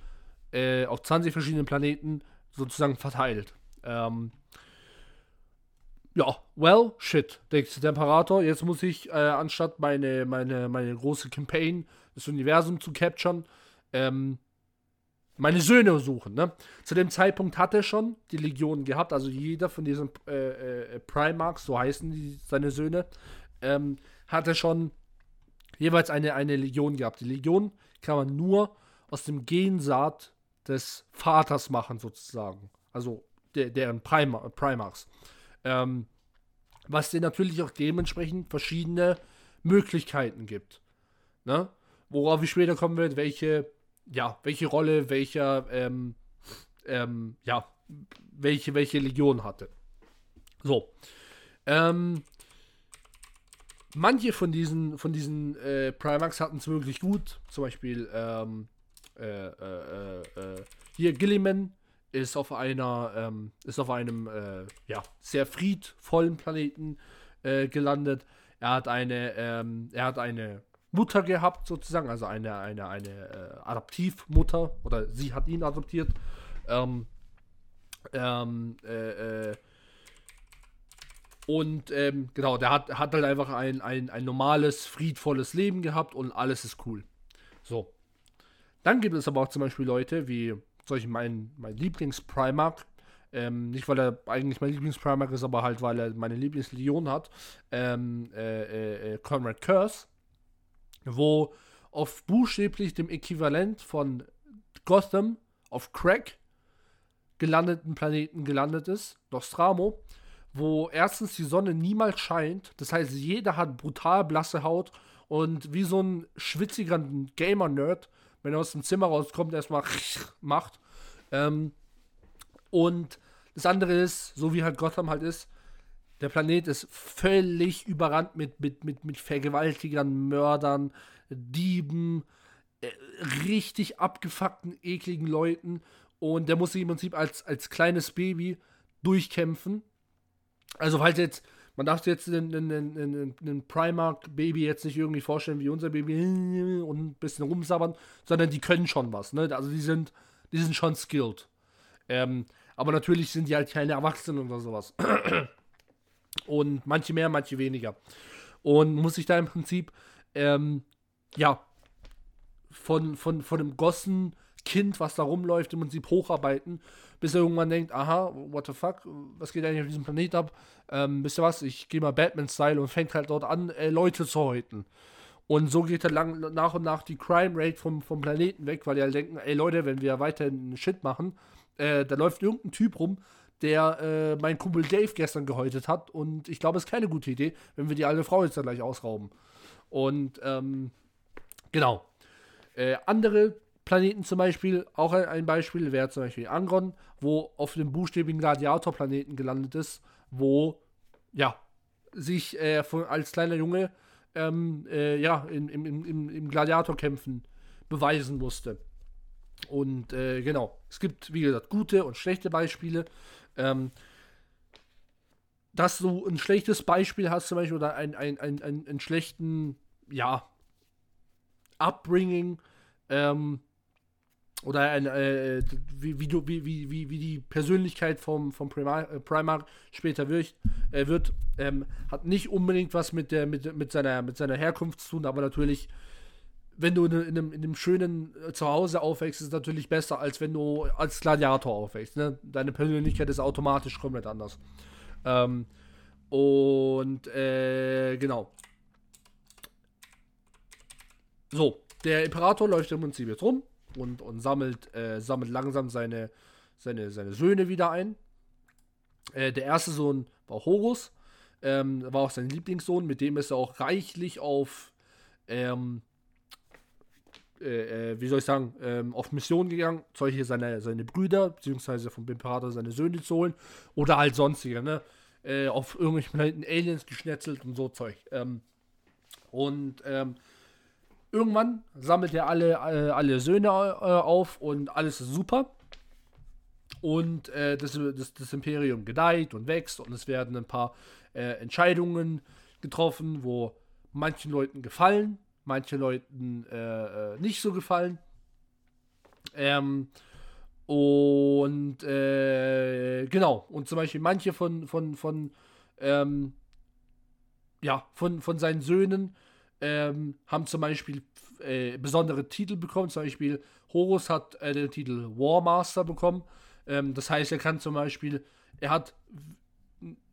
äh, auf 20 verschiedenen Planeten sozusagen verteilt. Ähm, ja, well, shit, denkt der Imperator. Jetzt muss ich, äh, anstatt meine, meine, meine große Campaign, das Universum zu capturen, ähm, meine Söhne suchen. Ne? Zu dem Zeitpunkt hat er schon die Legionen gehabt, also jeder von diesen äh, äh, Primarchs, so heißen die, seine Söhne, ähm, hatte schon jeweils eine, eine Legion gehabt. Die Legion kann man nur aus dem Gensaat des Vaters machen, sozusagen. Also der, deren Primar Primarchs. Ähm, was dir natürlich auch dementsprechend verschiedene Möglichkeiten gibt. Ne? Worauf ich später kommen werde, welche, ja, welche Rolle welcher, ähm, ähm, ja, welche, welche Legion hatte. So. Ähm, manche von diesen, von diesen äh, Primax hatten es wirklich gut. Zum Beispiel ähm, äh, äh, äh hier Gilliman ist auf einer, ähm, ist auf einem, äh, ja, sehr friedvollen Planeten äh, gelandet. Er hat eine, ähm, er hat eine Mutter gehabt, sozusagen, also eine, eine, eine äh, Adoptivmutter, oder sie hat ihn adoptiert. Ähm, Ähm, äh, äh, und ähm, genau, der hat, hat halt einfach ein, ein, ein normales, friedvolles Leben gehabt und alles ist cool. So. Dann gibt es aber auch zum Beispiel Leute wie, solche mein, mein Lieblings-Primark, ähm, nicht weil er eigentlich mein Lieblings-Primark ist, aber halt weil er meine Lieblingslegion hat, ähm, äh, äh, äh Conrad Curse, wo auf buchstäblich dem Äquivalent von Gotham auf Crack gelandeten Planeten gelandet ist, Nostramo, wo erstens die Sonne niemals scheint, das heißt, jeder hat brutal blasse Haut und wie so ein schwitziger Gamer-Nerd, wenn er aus dem Zimmer rauskommt, erstmal macht. Ähm, und das andere ist, so wie halt Gotham halt ist, der Planet ist völlig überrannt mit, mit, mit, mit Vergewaltigern, Mördern, Dieben, äh, richtig abgefuckten, ekligen Leuten. Und der muss sich im Prinzip als, als kleines Baby durchkämpfen. Also, falls jetzt, man darf jetzt einen Primark-Baby jetzt nicht irgendwie vorstellen wie unser Baby und ein bisschen rumsabbern, sondern die können schon was. Ne? Also, die sind, die sind schon skilled. Ähm, aber natürlich sind die halt keine Erwachsenen oder sowas. Und manche mehr, manche weniger. Und muss ich da im Prinzip, ähm, ja, von, von, von dem Gossen Kind, was da rumläuft, im Prinzip hocharbeiten, bis er irgendwann denkt, aha, what the fuck, was geht eigentlich auf diesem Planet ab? Ähm, wisst ihr was, ich gehe mal Batman-Style und fängt halt dort an, äh, Leute zu häuten. Und so geht halt lang, nach und nach die Crime Rate vom, vom Planeten weg, weil die halt denken, ey Leute, wenn wir weiterhin Shit machen, äh, da läuft irgendein Typ rum, der äh, mein Kumpel Dave gestern gehäutet hat. Und ich glaube, es ist keine gute Idee, wenn wir die alte Frau jetzt dann gleich ausrauben. Und ähm, genau. Äh, andere Planeten zum Beispiel, auch ein, ein Beispiel wäre zum Beispiel Angron, wo auf dem buchstäbigen Gladiator-Planeten gelandet ist, wo ja sich äh, von, als kleiner Junge ähm, äh, ja, in, im, im, im Gladiatorkämpfen beweisen musste. Und äh, genau, es gibt, wie gesagt, gute und schlechte Beispiele. Ähm, dass du ein schlechtes Beispiel hast, zum Beispiel, oder einen ein, ein, ein, einen schlechten, ja, Upbringing, ähm, oder ein, äh, wie, wie, du, wie, wie, wie die Persönlichkeit vom, vom Primar, äh, Primark später wird, äh, wird ähm, hat nicht unbedingt was mit, der, mit, mit, seiner, mit seiner Herkunft zu tun, aber natürlich wenn du in einem, in einem schönen äh, Zuhause aufwächst, ist es natürlich besser, als wenn du als Gladiator aufwächst. Ne? Deine Persönlichkeit ist automatisch komplett anders. Ähm, und äh, genau. So, der Imperator läuft im Prinzip jetzt rum und, und sammelt, äh, sammelt langsam seine, seine, seine Söhne wieder ein. Äh, der erste Sohn war Horus, ähm, war auch sein Lieblingssohn, mit dem ist er auch reichlich auf ähm, äh, äh, wie soll ich sagen, ähm, auf Mission gegangen, solche seine, seine Brüder, beziehungsweise vom Imperator seine Söhne zu holen, oder halt sonstige, ne? Äh, auf irgendwelchen Aliens geschnetzelt und so Zeug. Ähm, und ähm, irgendwann sammelt er alle, äh, alle Söhne äh, auf und alles ist super. Und äh, das, das, das, Imperium gedeiht und wächst und es werden ein paar Entscheidungen getroffen, wo manchen Leuten gefallen, manche Leuten äh, äh, nicht so gefallen. Ähm, und äh, genau, und zum Beispiel manche von, von, von, ähm, ja, von, von seinen Söhnen ähm, haben zum Beispiel äh, besondere Titel bekommen. Zum Beispiel Horus hat äh, den Titel War Master bekommen. Ähm, das heißt, er kann zum Beispiel, er hat,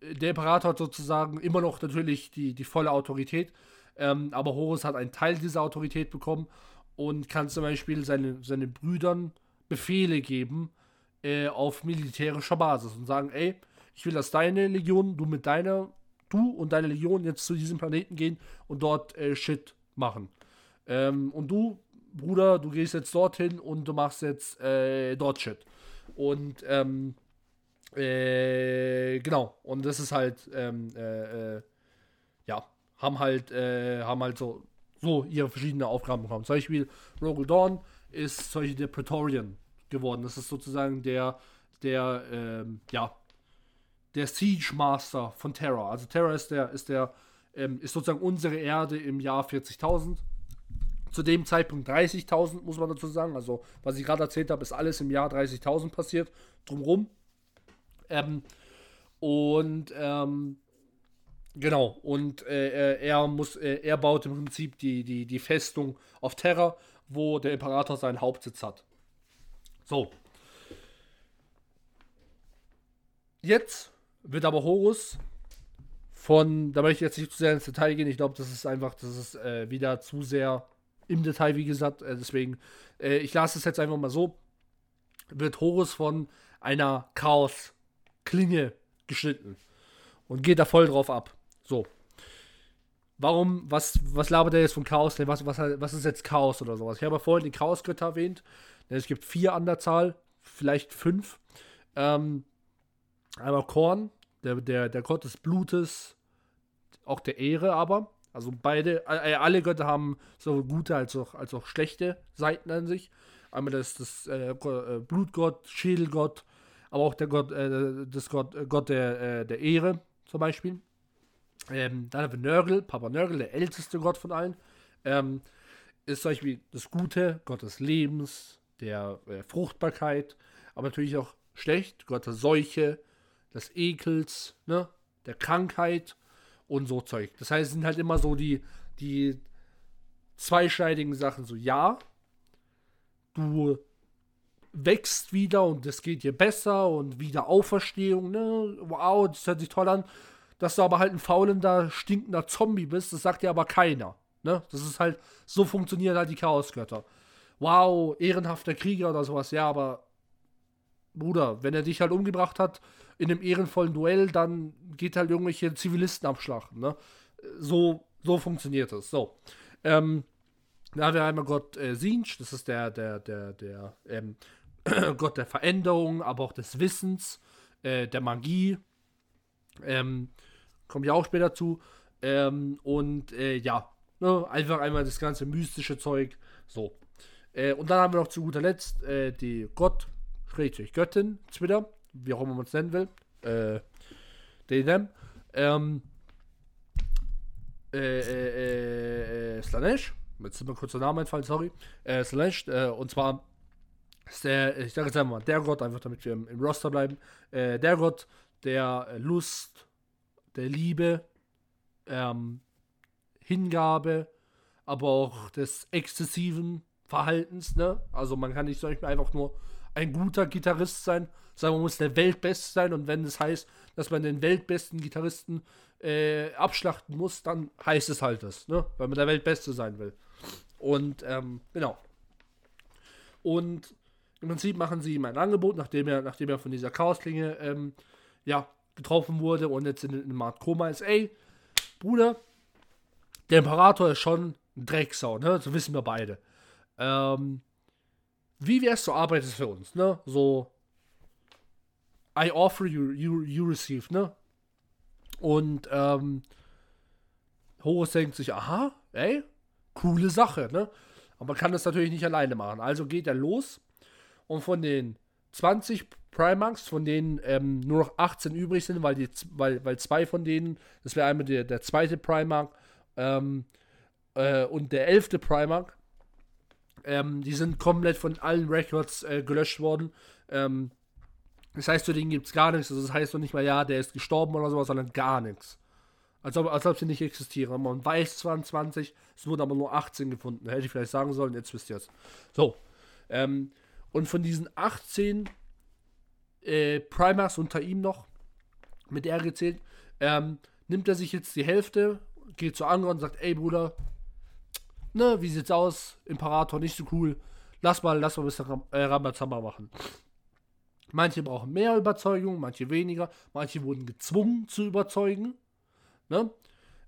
der Imperator hat sozusagen immer noch natürlich die, die volle Autorität, ähm, aber Horus hat einen Teil dieser Autorität bekommen und kann zum Beispiel seine, seine Brüdern Befehle geben äh, auf militärischer Basis und sagen, ey, ich will, dass deine Legion, du mit deiner, du und deine Legion jetzt zu diesem Planeten gehen und dort äh, Shit machen. Ähm, und du, Bruder, du gehst jetzt dorthin und du machst jetzt äh, dort Shit. Und ähm, äh, genau, und das ist halt, ähm, äh, äh ja, haben halt, äh, haben halt so, so ihre verschiedenen Aufgaben bekommen. Zum Beispiel Rogal Dawn ist solche der Praetorian geworden. Das ist sozusagen der, der, ähm, ja, der Siege Master von Terra. Also Terra ist der, ist der, ähm, ist sozusagen unsere Erde im Jahr 40.000. Zu dem Zeitpunkt 30.000, muss man dazu sagen. Also, was ich gerade erzählt habe, ist alles im Jahr 30.000 passiert. Drumrum. Ähm, und ähm, genau, und äh, er muss, äh, er baut im Prinzip die, die, die Festung auf Terra, wo der Imperator seinen Hauptsitz hat. So. Jetzt wird aber Horus von, da möchte ich jetzt nicht zu sehr ins Detail gehen, ich glaube, das ist einfach, das ist äh, wieder zu sehr im Detail, wie gesagt, äh, deswegen, äh, ich lasse es jetzt einfach mal so, wird Horus von einer Chaos-Klinge geschnitten und geht da voll drauf ab. So. Warum, was, was labert er jetzt von Chaos? Was, was, was ist jetzt Chaos oder sowas? Ich habe ja vorhin den Chaosgötter erwähnt. Es gibt vier an der Zahl, vielleicht fünf. Ähm, einmal Korn, der, der, der Gott des Blutes, auch der Ehre aber. Also beide, äh, alle Götter haben sowohl gute als auch, als auch schlechte Seiten an sich. Einmal das, das äh, äh Blutgott, Schädelgott, aber auch der Gott, äh, das Gott, äh, Gott der, äh, der Ehre zum Beispiel. Ähm, dann haben wir Nörgel, Papa Nörgel, der älteste Gott von allen. Ähm, ist zum Beispiel das Gute, Gott des Lebens, der Fruchtbarkeit, aber natürlich auch schlecht, Gott der Seuche, des Ekels, ne, der Krankheit und so Zeug. Das heißt, es sind halt immer so die, die zweischneidigen Sachen. So, ja, du wächst wieder und es geht dir besser und wieder Auferstehung, ne? Wow, das hört sich toll an. Dass du aber halt ein faulender, stinkender Zombie bist, das sagt dir aber keiner. Ne? Das ist halt, so funktionieren halt die Chaosgötter. Wow, ehrenhafter Krieger oder sowas, ja, aber Bruder, wenn er dich halt umgebracht hat in einem ehrenvollen Duell, dann geht halt irgendwelche Zivilisten abschlachten. Ne? So, so funktioniert es. So. Ähm, da haben wir einmal Gott äh, Sinch, das ist der, der, der, der ähm, Gott der Veränderung, aber auch des Wissens, äh, der Magie. Ähm, Komme ich auch später zu. Ähm, und äh, ja, ne, einfach einmal das ganze mystische Zeug. So. Äh, und dann haben wir noch zu guter Letzt äh, die Gott, Göttin, Twitter, wie auch immer man es nennen will. Äh, DNM. Ähm, äh, äh, äh, Slanesh. Jetzt ist mir kurz der Name entfallen, sorry. Äh, Slanesh. Äh, und zwar ist der, ich sage jetzt einmal, der Gott, einfach damit wir im, im Roster bleiben. Äh, der Gott der äh, Lust, der Liebe, ähm, Hingabe, aber auch des exzessiven Verhaltens. Ne? Also man kann nicht Beispiel einfach nur ein guter Gitarrist sein, sondern man muss der Weltbeste sein. Und wenn es heißt, dass man den weltbesten Gitarristen äh, abschlachten muss, dann heißt es halt das, ne? weil man der Weltbeste sein will. Und ähm, genau. Und im Prinzip machen sie ihm ein Angebot, nachdem er, nachdem er von dieser Chaosklinge ähm, ja, getroffen wurde und jetzt in, in einem Koma ist. Ey, Bruder, der Imperator ist schon ein Drecksau, ne? So wissen wir beide. Ähm, wie wär's, du arbeitest für uns, ne? So, I offer you, you, you receive, ne? Und, ähm, Horus denkt sich, aha, ey, coole Sache, ne? Aber man kann das natürlich nicht alleine machen. Also geht er los und von den 20 Primarchs, von denen ähm, nur noch 18 übrig sind, weil, die, weil, weil zwei von denen, das wäre einmal der, der zweite Primarch ähm, äh, und der elfte Primarch, ähm, die sind komplett von allen Records äh, gelöscht worden. Ähm, das heißt, zu denen gibt es gar nichts. Also das heißt doch nicht mal, ja, der ist gestorben oder sowas, sondern gar nichts. Als ob, als ob sie nicht existieren. Man weiß 22, es wurden aber nur 18 gefunden. Hätte ich vielleicht sagen sollen, jetzt wisst ihr es. So. Ähm, und von diesen 18 äh, Primax unter ihm noch, mit der gezählt, ähm, nimmt er sich jetzt die Hälfte, geht zu Angron und sagt, ey Bruder, ne, wie sieht's aus? Imperator nicht so cool. Lass mal, lass mal ein bisschen Ram äh, Rambazamba machen. Manche brauchen mehr Überzeugung, manche weniger. Manche wurden gezwungen zu überzeugen. Ne?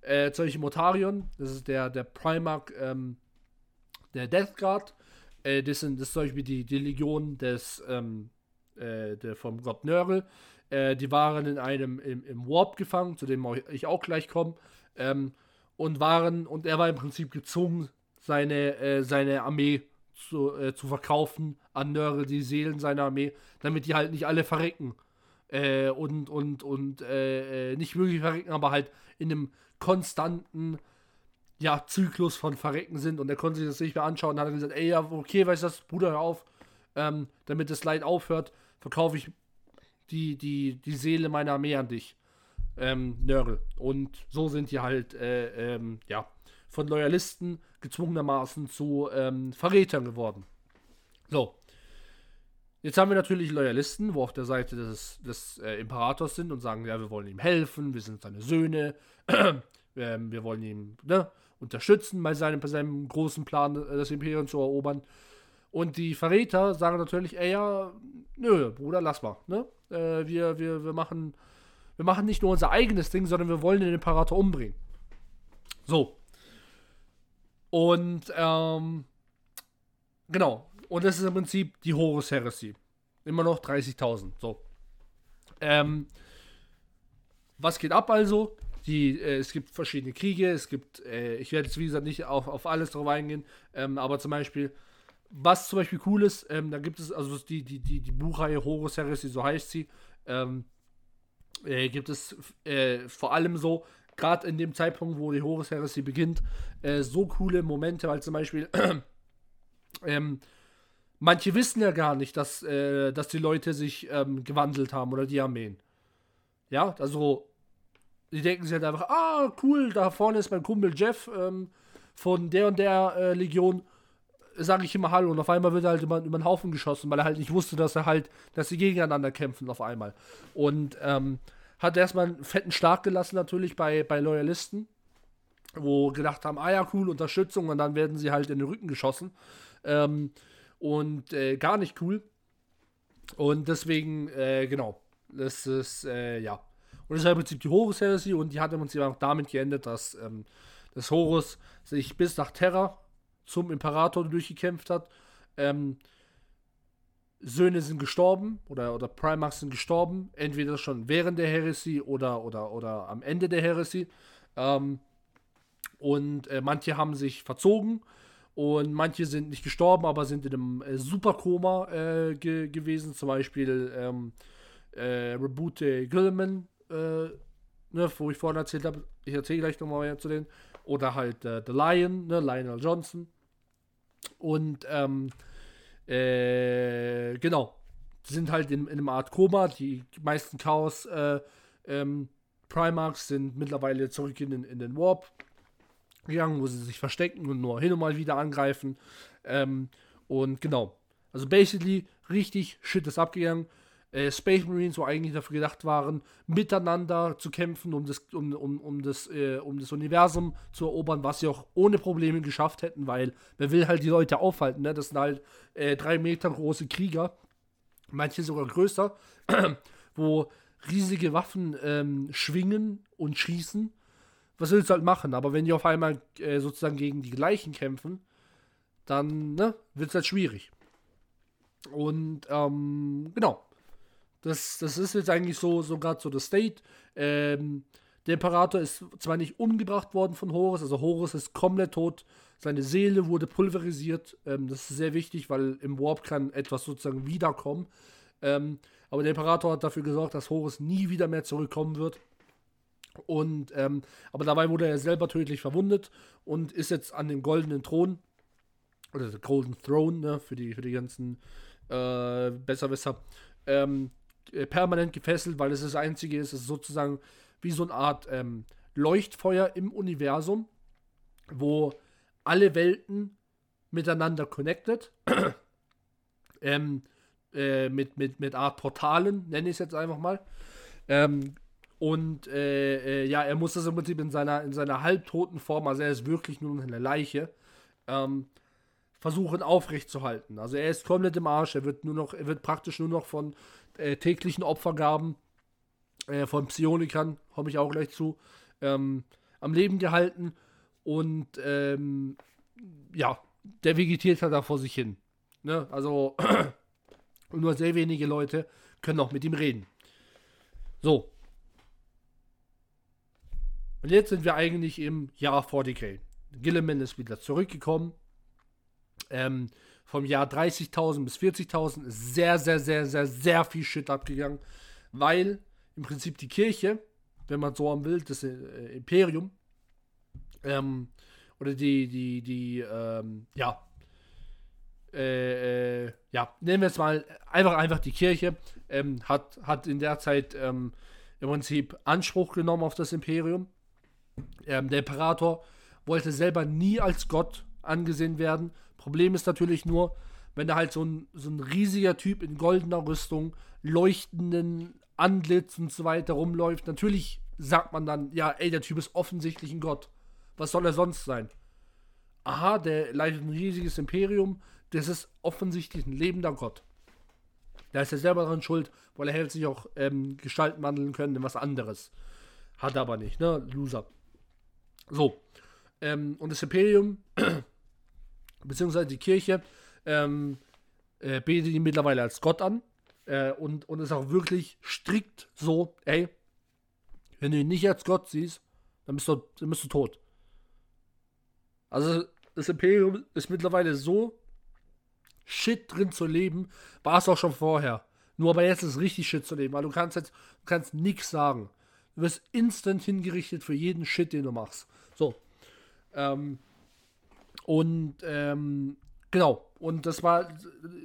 Äh, zum Beispiel Motarion, das ist der, der Primarch ähm, der Death Guard. Äh, das, sind, das ist zum Beispiel die, die Legion des, ähm, äh, der, vom Gott Nörgel. Äh, die waren in einem im, im Warp gefangen, zu dem ich auch gleich komme. Ähm, und waren, und er war im Prinzip gezwungen, seine, äh, seine Armee zu, äh, zu verkaufen an Nörgel, die Seelen seiner Armee, damit die halt nicht alle verrecken. Äh, und und, und äh, nicht wirklich verrecken, aber halt in einem konstanten ja, Zyklus von Verrecken sind. Und er konnte sich das nicht mehr anschauen. Und hat gesagt, ey, ja, okay, weißt du das, Bruder, hör auf, ähm, damit das Leid aufhört, verkaufe ich die, die, die Seele meiner Armee an dich, ähm, Nörgel. Und so sind die halt, äh, ähm, ja, von Loyalisten gezwungenermaßen zu ähm, Verrätern geworden. So. Jetzt haben wir natürlich Loyalisten, wo auf der Seite des, des äh, Imperators sind und sagen, ja, wir wollen ihm helfen, wir sind seine Söhne, ähm, wir wollen ihn ne, unterstützen bei seinem, bei seinem großen Plan, äh, das Imperium zu erobern. Und die Verräter sagen natürlich, ey, ja, nö, Bruder, lass mal. Ne? Äh, wir, wir, wir, machen, wir machen nicht nur unser eigenes Ding, sondern wir wollen den Imperator umbringen. So. Und, ähm, genau. Und das ist im Prinzip die Horus Heresy. Immer noch 30.000. So. Ähm, was geht ab also? Die, äh, es gibt verschiedene Kriege, es gibt, äh, ich werde jetzt wie gesagt nicht auf, auf alles drauf eingehen, ähm, aber zum Beispiel, was zum Beispiel cool ist, ähm, da gibt es, also die, die, die, die Buchreihe Horus Heresy, so heißt sie, ähm, äh, gibt es äh, vor allem so, gerade in dem Zeitpunkt, wo die Horus Heresy beginnt, äh, so coole Momente, weil zum Beispiel, ähm, manche wissen ja gar nicht, dass, äh, dass die Leute sich ähm, gewandelt haben oder die Armeen. Ja, also die denken sich halt einfach, ah, cool, da vorne ist mein Kumpel Jeff ähm, von der und der äh, Legion. Sage ich immer Hallo und auf einmal wird er halt über, über den Haufen geschossen, weil er halt nicht wusste, dass er halt, dass sie gegeneinander kämpfen auf einmal. Und ähm, hat erstmal einen fetten Schlag gelassen, natürlich bei, bei Loyalisten, wo gedacht haben, ah ja, cool, Unterstützung, und dann werden sie halt in den Rücken geschossen. Ähm, und äh, gar nicht cool. Und deswegen, äh, genau, das ist, äh, ja. Und das halt im Prinzip die Horus Heresy und die hat im Prinzip auch damit geendet, dass ähm, das Horus sich bis nach Terra zum Imperator durchgekämpft hat. Ähm, Söhne sind gestorben oder, oder Primax sind gestorben, entweder schon während der Heresy oder, oder, oder am Ende der Heresy. Ähm, und äh, manche haben sich verzogen und manche sind nicht gestorben, aber sind in einem äh, Superkoma äh, ge gewesen. Zum Beispiel ähm, äh, Rebute Gilliman, äh, ne, wo ich vorhin erzählt habe. Ich erzähle gleich nochmal mehr zu denen. Oder halt äh, The Lion, ne, Lionel Johnson. Und ähm, äh, genau, die sind halt in, in einem Art Koma. Die meisten Chaos äh, ähm, Primarchs sind mittlerweile zurück in den, in den Warp gegangen, wo sie sich verstecken und nur hin und mal wieder angreifen. Ähm, und genau. Also basically richtig shit ist abgegangen. Äh, Space Marines, wo eigentlich dafür gedacht waren, miteinander zu kämpfen, um das, um, um, um, das, äh, um das Universum zu erobern, was sie auch ohne Probleme geschafft hätten, weil wer will halt die Leute aufhalten, ne? Das sind halt äh, drei Meter große Krieger, manche sogar größer, wo riesige Waffen ähm, schwingen und schießen was willst du halt machen? Aber wenn die auf einmal äh, sozusagen gegen die gleichen kämpfen, dann ne, wird es halt schwierig. Und ähm, genau. Das, das ist jetzt eigentlich so, so gerade so das State. Ähm, der Imperator ist zwar nicht umgebracht worden von Horus, also Horus ist komplett tot. Seine Seele wurde pulverisiert. Ähm, das ist sehr wichtig, weil im Warp kann etwas sozusagen wiederkommen. Ähm, aber der Imperator hat dafür gesorgt, dass Horus nie wieder mehr zurückkommen wird. Und, ähm, aber dabei wurde er selber tödlich verwundet und ist jetzt an dem goldenen Thron, oder der Golden Throne, ne, für die, für die ganzen äh, Besserwisser, ähm, äh, permanent gefesselt, weil es das einzige ist, es ist sozusagen wie so eine Art ähm, Leuchtfeuer im Universum, wo alle Welten miteinander connected, ähm, äh, mit, mit, mit Art Portalen, nenne ich es jetzt einfach mal, ähm, und äh, äh, ja, er muss das im Prinzip in seiner, in seiner halbtoten Form, also er ist wirklich nur eine Leiche, ähm, versuchen aufrechtzuerhalten. Also er ist komplett im Arsch, er wird nur noch, er wird praktisch nur noch von äh, täglichen Opfergaben, äh, von Psionikern, komme ich auch gleich zu, ähm, am Leben gehalten. Und ähm, ja, der vegetiert halt da vor sich hin. Ne? Also nur sehr wenige Leute können auch mit ihm reden. So, und jetzt sind wir eigentlich im Jahr 40k. Gilliman ist wieder zurückgekommen. Ähm, vom Jahr 30.000 bis 40.000 ist sehr, sehr, sehr, sehr, sehr viel Shit abgegangen, weil im Prinzip die Kirche, wenn man so haben will, das äh, Imperium, ähm, oder die, die, die, ähm, ja, äh, äh, ja, nehmen wir es mal einfach, einfach die Kirche, ähm, hat, hat in der Zeit ähm, im Prinzip Anspruch genommen auf das Imperium. Ähm, der Imperator wollte selber nie als Gott angesehen werden. Problem ist natürlich nur, wenn da halt so ein, so ein riesiger Typ in goldener Rüstung, leuchtenden Antlitz und so weiter rumläuft, natürlich sagt man dann, ja, ey, der Typ ist offensichtlich ein Gott. Was soll er sonst sein? Aha, der leitet ein riesiges Imperium, das ist offensichtlich ein lebender Gott. Da ist er selber daran schuld, weil er hätte sich auch ähm, Gestalten wandeln können in was anderes. Hat er aber nicht, ne? Loser. So. Ähm, und das Imperium, beziehungsweise die Kirche, ähm, äh, betet ihn mittlerweile als Gott an. Äh, und, und ist auch wirklich strikt so, ey, wenn du ihn nicht als Gott siehst, dann bist du, dann bist du tot. Also das Imperium ist mittlerweile so shit drin zu leben, war es auch schon vorher. Nur aber jetzt ist richtig shit zu leben, weil du kannst jetzt, du kannst nichts sagen. Du wirst instant hingerichtet für jeden Shit, den du machst. So. Ähm, und ähm, genau. Und das war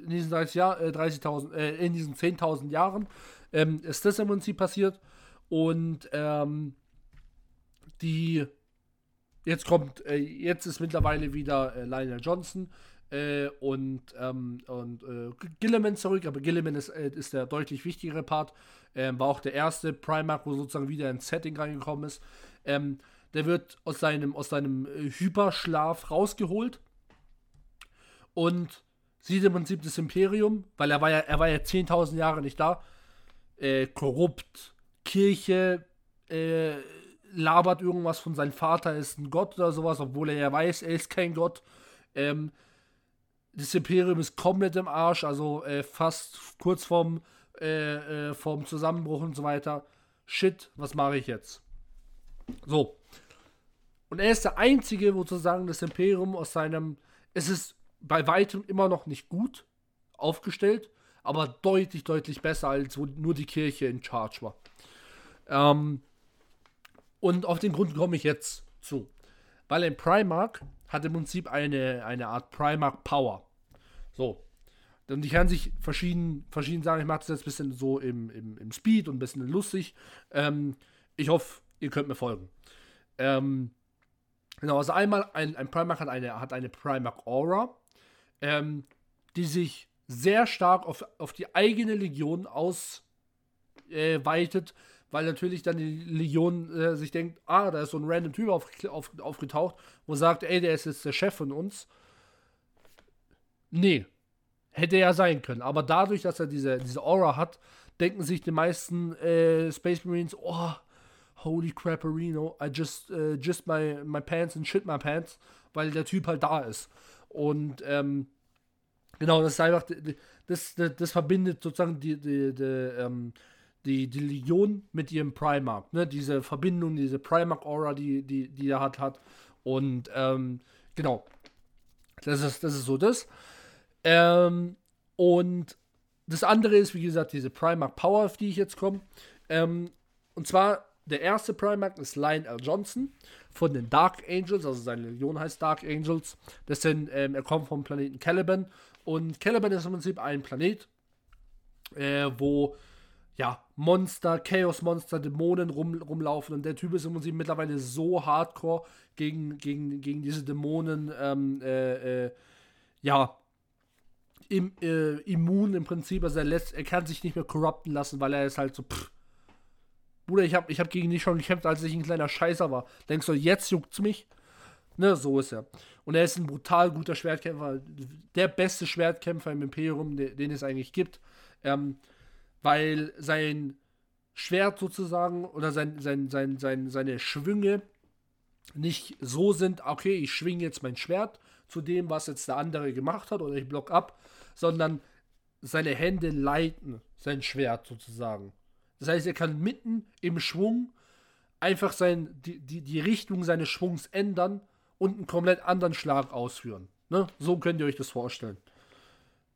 in diesen 30 Jahr, äh, 30.000, äh, in diesen 10.000 Jahren ähm, ist das im Prinzip passiert. Und ähm, die jetzt kommt, äh, jetzt ist mittlerweile wieder äh, Lionel Johnson äh, und, ähm, und äh, Gilliman zurück, aber Gilliman ist, äh, ist der deutlich wichtigere Part. Ähm, war auch der erste Primark, wo sozusagen wieder ins Setting reingekommen ist. Ähm, der wird aus seinem, aus seinem äh, Hyperschlaf rausgeholt und sieht im Prinzip das Imperium, weil er war ja, er war ja 10.000 Jahre nicht da, äh, korrupt, Kirche, äh, labert irgendwas von seinem Vater ist ein Gott oder sowas, obwohl er ja weiß, er ist kein Gott. Ähm, das Imperium ist komplett im Arsch, also äh, fast kurz vorm, äh, äh, vorm Zusammenbruch und so weiter. Shit, was mache ich jetzt? So. Und er ist der Einzige, wo sozusagen das Imperium aus seinem. Es ist bei weitem immer noch nicht gut aufgestellt, aber deutlich, deutlich besser, als wo nur die Kirche in Charge war. Ähm, und auf den Grund komme ich jetzt zu. Weil ein Primark hat im Prinzip eine, eine Art Primark Power. So. Und die kann sich verschieden, verschieden sagen. Ich mache das jetzt ein bisschen so im, im, im Speed und ein bisschen lustig. Ähm, ich hoffe, ihr könnt mir folgen. Ähm, genau, also einmal, ein, ein Primark hat eine, hat eine Primark Aura, ähm, die sich sehr stark auf, auf die eigene Legion ausweitet, äh, weil natürlich dann die Legion äh, sich denkt, ah, da ist so ein random Typ auf, auf, aufgetaucht, wo sagt, ey, der ist jetzt der Chef von uns. Nee, hätte ja sein können. Aber dadurch, dass er diese, diese Aura hat, denken sich die meisten äh, Space Marines, oh, holy crap, Areno, I just, uh, just my, my pants and shit my pants, weil der Typ halt da ist. Und ähm, genau, das ist einfach, das, das, das verbindet sozusagen die, die, die, ähm, die, die Legion mit ihrem Primark. Ne? Diese Verbindung, diese Primark-Aura, die, die, die er hat, hat. Und ähm, genau. Das ist, das ist so das. Ähm, und das andere ist, wie gesagt, diese Primark Power, auf die ich jetzt komme. Ähm, und zwar, der erste Primark ist Lionel Johnson von den Dark Angels, also seine Legion heißt Dark Angels. Das sind, ähm, er kommt vom Planeten Caliban. Und Caliban ist im Prinzip ein Planet, äh, wo ja, Monster, Chaos-Monster, Dämonen rum, rumlaufen. Und der Typ ist im Prinzip mittlerweile so hardcore gegen, gegen, gegen diese Dämonen, ähm, äh, äh, ja, im, äh, immun im Prinzip. Also er, lässt, er kann sich nicht mehr corrupten lassen, weil er ist halt so, pff. Bruder, ich habe ich hab gegen dich schon gekämpft, als ich ein kleiner Scheißer war. Denkst du, jetzt juckt's mich? Ne, so ist er. Und er ist ein brutal guter Schwertkämpfer. Der beste Schwertkämpfer im Imperium, den, es eigentlich gibt. Ähm, weil sein Schwert sozusagen oder sein, sein, sein, sein, seine Schwünge nicht so sind, okay, ich schwinge jetzt mein Schwert zu dem, was jetzt der andere gemacht hat oder ich block ab, sondern seine Hände leiten sein Schwert sozusagen. Das heißt, er kann mitten im Schwung einfach sein, die, die, die Richtung seines Schwungs ändern und einen komplett anderen Schlag ausführen. Ne? So könnt ihr euch das vorstellen.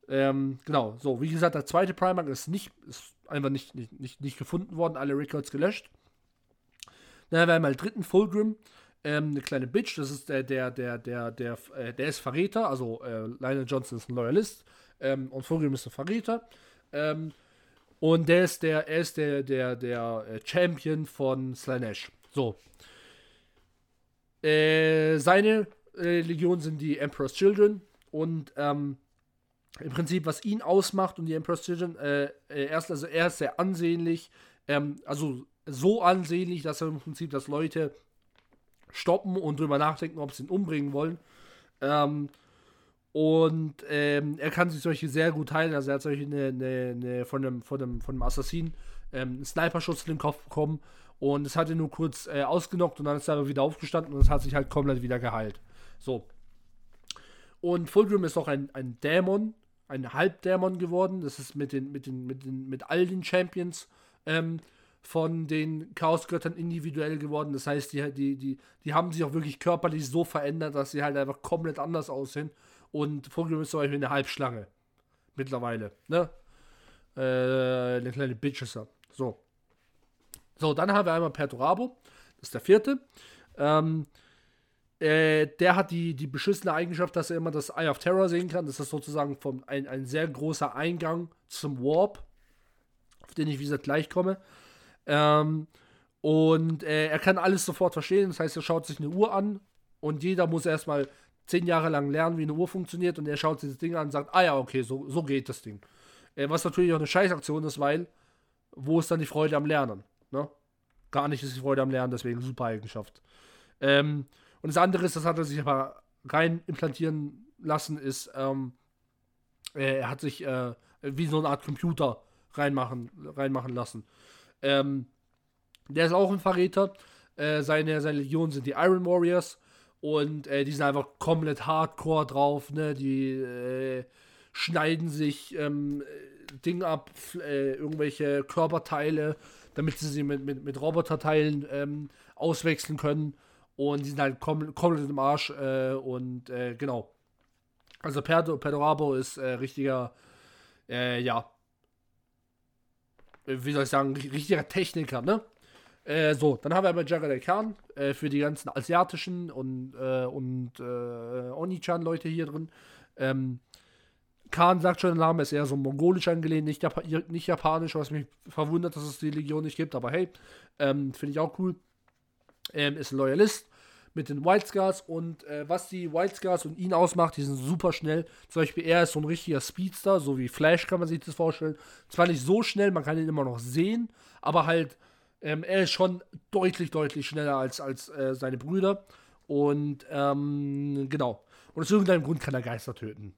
Ähm, genau, so, wie gesagt, der zweite Primark ist nicht, ist einfach nicht, nicht, nicht, nicht gefunden worden, alle Records gelöscht. Dann haben wir einmal dritten Fulgrim. ähm, eine kleine Bitch, das ist der, der, der, der, der, äh, der ist Verräter, also äh, Lionel Johnson ist ein Loyalist ähm, und Fulgrim ist ein Verräter. Ähm, und der ist der, er ist der, der, der äh, Champion von Slanesh. So. Äh, seine äh, Legion sind die Emperor's Children und ähm, im Prinzip, was ihn ausmacht und die Emperor's Children, äh, äh, erst, also er ist sehr ansehnlich, ähm, also so ansehnlich, dass er im Prinzip, dass Leute stoppen und drüber nachdenken, ob sie ihn umbringen wollen. Ähm, und ähm, er kann sich solche sehr gut heilen. Also er hat solche eine, eine, eine von, einem, von, einem, von einem Assassinen ähm, einen Sniper-Schuss in den Kopf bekommen. Und es hat ihn nur kurz äh, ausgenockt und dann ist er wieder aufgestanden und es hat sich halt komplett wieder geheilt. So. Und Fulgrim ist auch ein, ein Dämon, ein Halbdämon geworden. Das ist mit den, mit den, mit den, mit all den Champions ähm, von den Chaosgöttern individuell geworden. Das heißt, die, die, die, die haben sich auch wirklich körperlich so verändert, dass sie halt einfach komplett anders aussehen. Und Fulgrim ist zum Beispiel eine Halbschlange. Mittlerweile. Ne? Äh, eine kleine Bitchesser. So. So, dann haben wir einmal Perturabo. Das ist der vierte. Ähm, äh, der hat die, die beschissene Eigenschaft, dass er immer das Eye of Terror sehen kann. Das ist sozusagen vom, ein, ein sehr großer Eingang zum Warp, auf den ich, wie gesagt, gleich komme. Ähm, und äh, er kann alles sofort verstehen. Das heißt, er schaut sich eine Uhr an und jeder muss erstmal zehn Jahre lang lernen, wie eine Uhr funktioniert. Und er schaut sich das Ding an und sagt: Ah ja, okay, so, so geht das Ding. Äh, was natürlich auch eine Scheißaktion ist, weil wo ist dann die Freude am Lernen? Ne? Gar nicht ist die Freude am Lernen, deswegen super Eigenschaft. Ähm, und das andere ist, das hat er sich aber rein implantieren lassen, ist, ähm, er hat sich äh, wie so eine Art Computer reinmachen, reinmachen lassen. Ähm, der ist auch ein Verräter. Äh, seine, seine Legion sind die Iron Warriors. Und äh, die sind einfach komplett hardcore drauf. Ne? Die äh, schneiden sich ähm, Ding ab, äh, irgendwelche Körperteile, damit sie sie mit, mit, mit Roboterteilen ähm, auswechseln können. Und die sind halt kom komplett im Arsch. Äh, und äh, genau. Also Perdo, Perdorabo ist äh, richtiger, ja, wie soll ich sagen, richtiger Techniker, ne? Äh, so, dann haben wir aber Jared Khan äh, für die ganzen asiatischen und, äh, und äh, Onichan-Leute hier drin. Ähm, Khan sagt schon, der Name ist eher so mongolisch angelehnt, nicht, Jap nicht japanisch, was mich verwundert, dass es die Legion nicht gibt, aber hey, ähm, finde ich auch cool. Ähm, ist ein Loyalist, mit den White Scars und äh, was die White Scars und ihn ausmacht, die sind super schnell. Zum Beispiel er ist so ein richtiger Speedster, so wie Flash kann man sich das vorstellen. Zwar nicht so schnell, man kann ihn immer noch sehen, aber halt ähm, er ist schon deutlich, deutlich schneller als, als äh, seine Brüder. Und ähm, genau. Und aus irgendeinem Grund kann er Geister töten.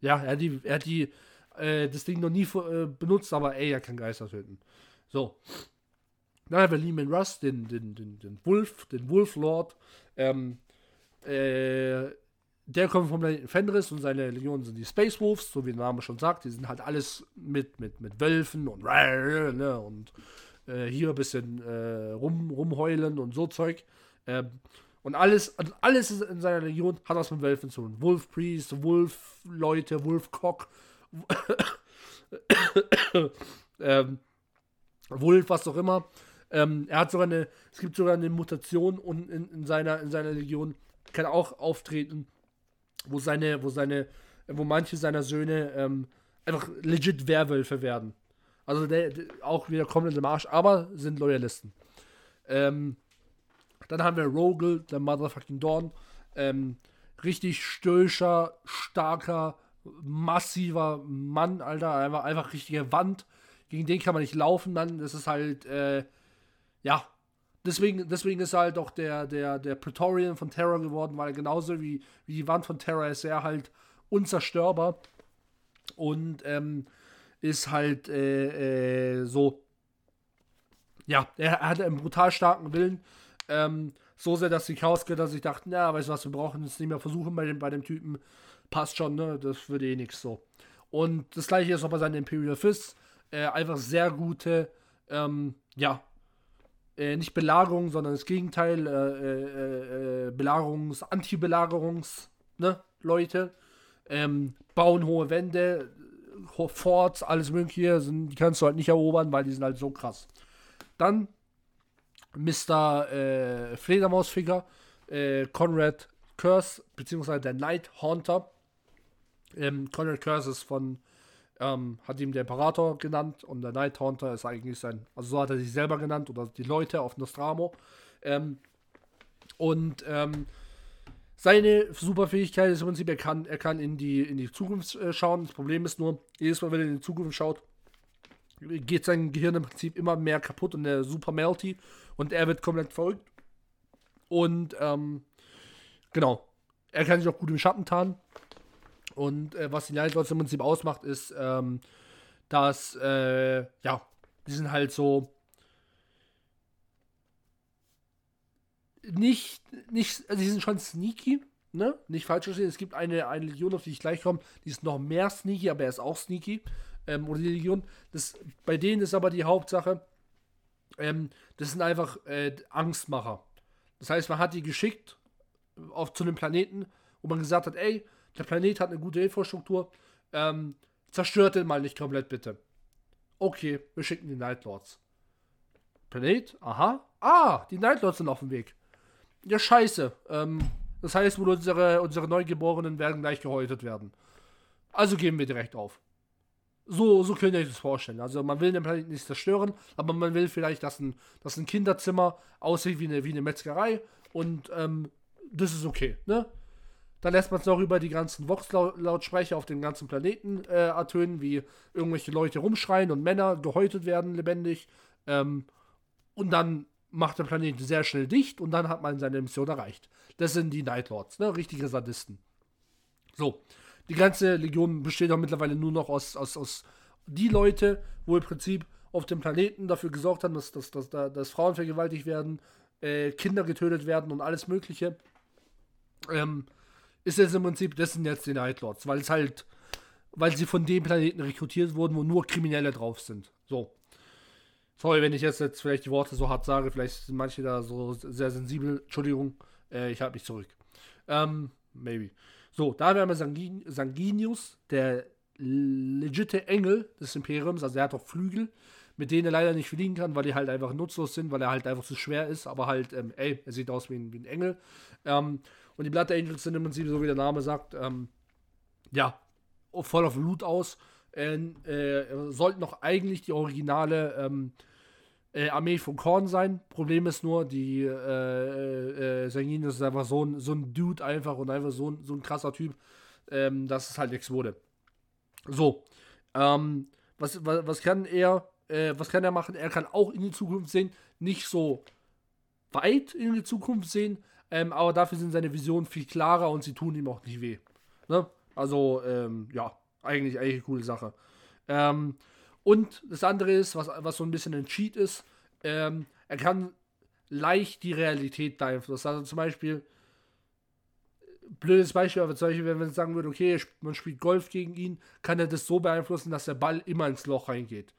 Ja, er hat die, er hat die äh, das Ding noch nie äh, benutzt, aber ey, er kann Geister töten. So. Dann haben wir Lehman Russ, den, den, den, den Wolf, den Wolf Lord. Ähm, äh, der kommt vom Planeten Fenris und seine Legionen sind die Space Wolves, so wie der Name schon sagt. Die sind halt alles mit, mit, mit Wölfen und, ne, und äh, hier ein bisschen äh, rum, rumheulen und so Zeug. Ähm, und alles, alles in seiner Legion hat was mit Wölfen zu tun. Wolf Priest, Wolf Leute, Wolf Cock, ähm, Wolf, was auch immer. Ähm, er hat sogar eine, es gibt sogar eine Mutation und in, in, seiner, in seiner Legion kann auch auftreten, wo seine, wo seine, wo manche seiner Söhne ähm, einfach legit Werwölfe werden. Also der, der, auch wieder komplett im Arsch, aber sind Loyalisten. Ähm, dann haben wir Rogel, der Motherfucking Dawn. Ähm, richtig stöscher, starker, massiver Mann, Alter. Einfach, einfach richtige Wand. Gegen den kann man nicht laufen, dann. Ist halt, äh, ja, deswegen, deswegen ist halt auch der, der, der Praetorian von Terror geworden, weil genauso wie, wie die Wand von Terror ist er halt unzerstörbar und ähm, ist halt äh, äh, so, ja, er, hatte einen brutal starken Willen, ähm, so sehr, dass die Chaosgötter sich dachten, ja, weißt du was, wir brauchen es nicht mehr versuchen bei dem, bei dem Typen, passt schon, ne, das würde eh nichts so. Und das gleiche ist auch bei seinen Imperial Fists, äh, einfach sehr gute, ähm, ja, äh, nicht Belagerung, sondern das Gegenteil, äh, äh, äh Belagerungs-, Anti-Belagerungs-, ne, Leute. Ähm, bauen hohe Wände, Forts, alles mögliche, sind, die kannst du halt nicht erobern, weil die sind halt so krass. Dann Mr. Äh, Fledermausfinger, äh, Conrad Curse, beziehungsweise der Night Haunter. Ähm, Conrad Curse ist von, ähm, hat ihm der Imperator genannt und der Night Haunter ist eigentlich sein, also so hat er sich selber genannt oder die Leute auf Nostramo. Ähm, und ähm, seine Superfähigkeit ist im Prinzip, er kann, er kann in, die, in die Zukunft äh, schauen. Das Problem ist nur, jedes Mal, wenn er in die Zukunft schaut, geht sein Gehirn im Prinzip immer mehr kaputt und der super melty und er wird komplett verrückt. Und ähm, genau, er kann sich auch gut im Schatten tarnen. Und äh, was die Night Lords im Prinzip ausmacht, ist, ähm, dass, äh, ja, die sind halt so nicht, nicht, also die sind schon sneaky, ne? Nicht falsch verstehen. Es gibt eine, eine Legion, auf die ich gleich komme, die ist noch mehr sneaky, aber er ist auch sneaky. Ähm, oder die Legion. Das, bei denen ist aber die Hauptsache, ähm, das sind einfach äh, Angstmacher. Das heißt, man hat die geschickt auf, zu einem Planeten, wo man gesagt hat, ey, der Planet hat eine gute Infrastruktur, ähm, zerstört den mal nicht komplett bitte. Okay, wir schicken die Nightlords. Planet, aha. Ah, die Nightlords sind auf dem Weg. Ja, scheiße. Ähm, das heißt wohl, unsere, unsere Neugeborenen werden gleich gehäutet werden. Also geben wir direkt auf. So, so könnt ihr euch das vorstellen. Also man will den Planeten nicht zerstören, aber man will vielleicht, dass ein, dass ein Kinderzimmer aussieht wie eine, wie eine Metzgerei und ähm, das ist okay, ne? Dann lässt man es noch über die ganzen Vox-Lautsprecher auf dem ganzen Planeten äh, ertönen, wie irgendwelche Leute rumschreien und Männer gehäutet werden lebendig. Ähm, und dann macht der Planet sehr schnell dicht und dann hat man seine Mission erreicht. Das sind die Nightlords, ne? Richtige Sadisten. So. Die ganze Legion besteht auch mittlerweile nur noch aus, aus, aus die Leute, wo im Prinzip auf dem Planeten dafür gesorgt haben, dass, dass, dass, dass Frauen vergewaltigt werden, äh, Kinder getötet werden und alles Mögliche. Ähm, ist jetzt im Prinzip, das sind jetzt die Nightlords, weil es halt, weil sie von dem Planeten rekrutiert wurden, wo nur Kriminelle drauf sind. So. Sorry, wenn ich jetzt, jetzt vielleicht die Worte so hart sage, vielleicht sind manche da so sehr sensibel. Entschuldigung, äh, ich halte mich zurück. Ähm, maybe. So, da haben wir Sangin Sanguinius, der legitime Engel des Imperiums, also er hat auch Flügel, mit denen er leider nicht fliegen kann, weil die halt einfach nutzlos sind, weil er halt einfach zu schwer ist, aber halt, ähm, ey, er sieht aus wie ein, wie ein Engel. Ähm, und die Blood Angels sind im Prinzip, so wie der Name sagt, ähm, ja, voll auf Loot aus. Äh, äh, sollten noch eigentlich die originale ähm, äh, Armee von Korn sein. Problem ist nur, die äh, äh, Sangin ist einfach so ein, so ein Dude einfach und einfach so ein, so ein krasser Typ, ähm, dass es halt nichts wurde. So, ähm, was, was, was kann er, äh, was kann er machen? Er kann auch in die Zukunft sehen, nicht so weit in die Zukunft sehen, ähm, aber dafür sind seine Visionen viel klarer und sie tun ihm auch nicht weh. Ne? Also, ähm, ja, eigentlich, eigentlich eine coole Sache. Ähm, und das andere ist, was, was so ein bisschen ein Cheat ist, ähm, er kann leicht die Realität beeinflussen. Also zum Beispiel, blödes Beispiel, aber zum Beispiel, wenn man sagen würde, okay, man spielt Golf gegen ihn, kann er das so beeinflussen, dass der Ball immer ins Loch reingeht.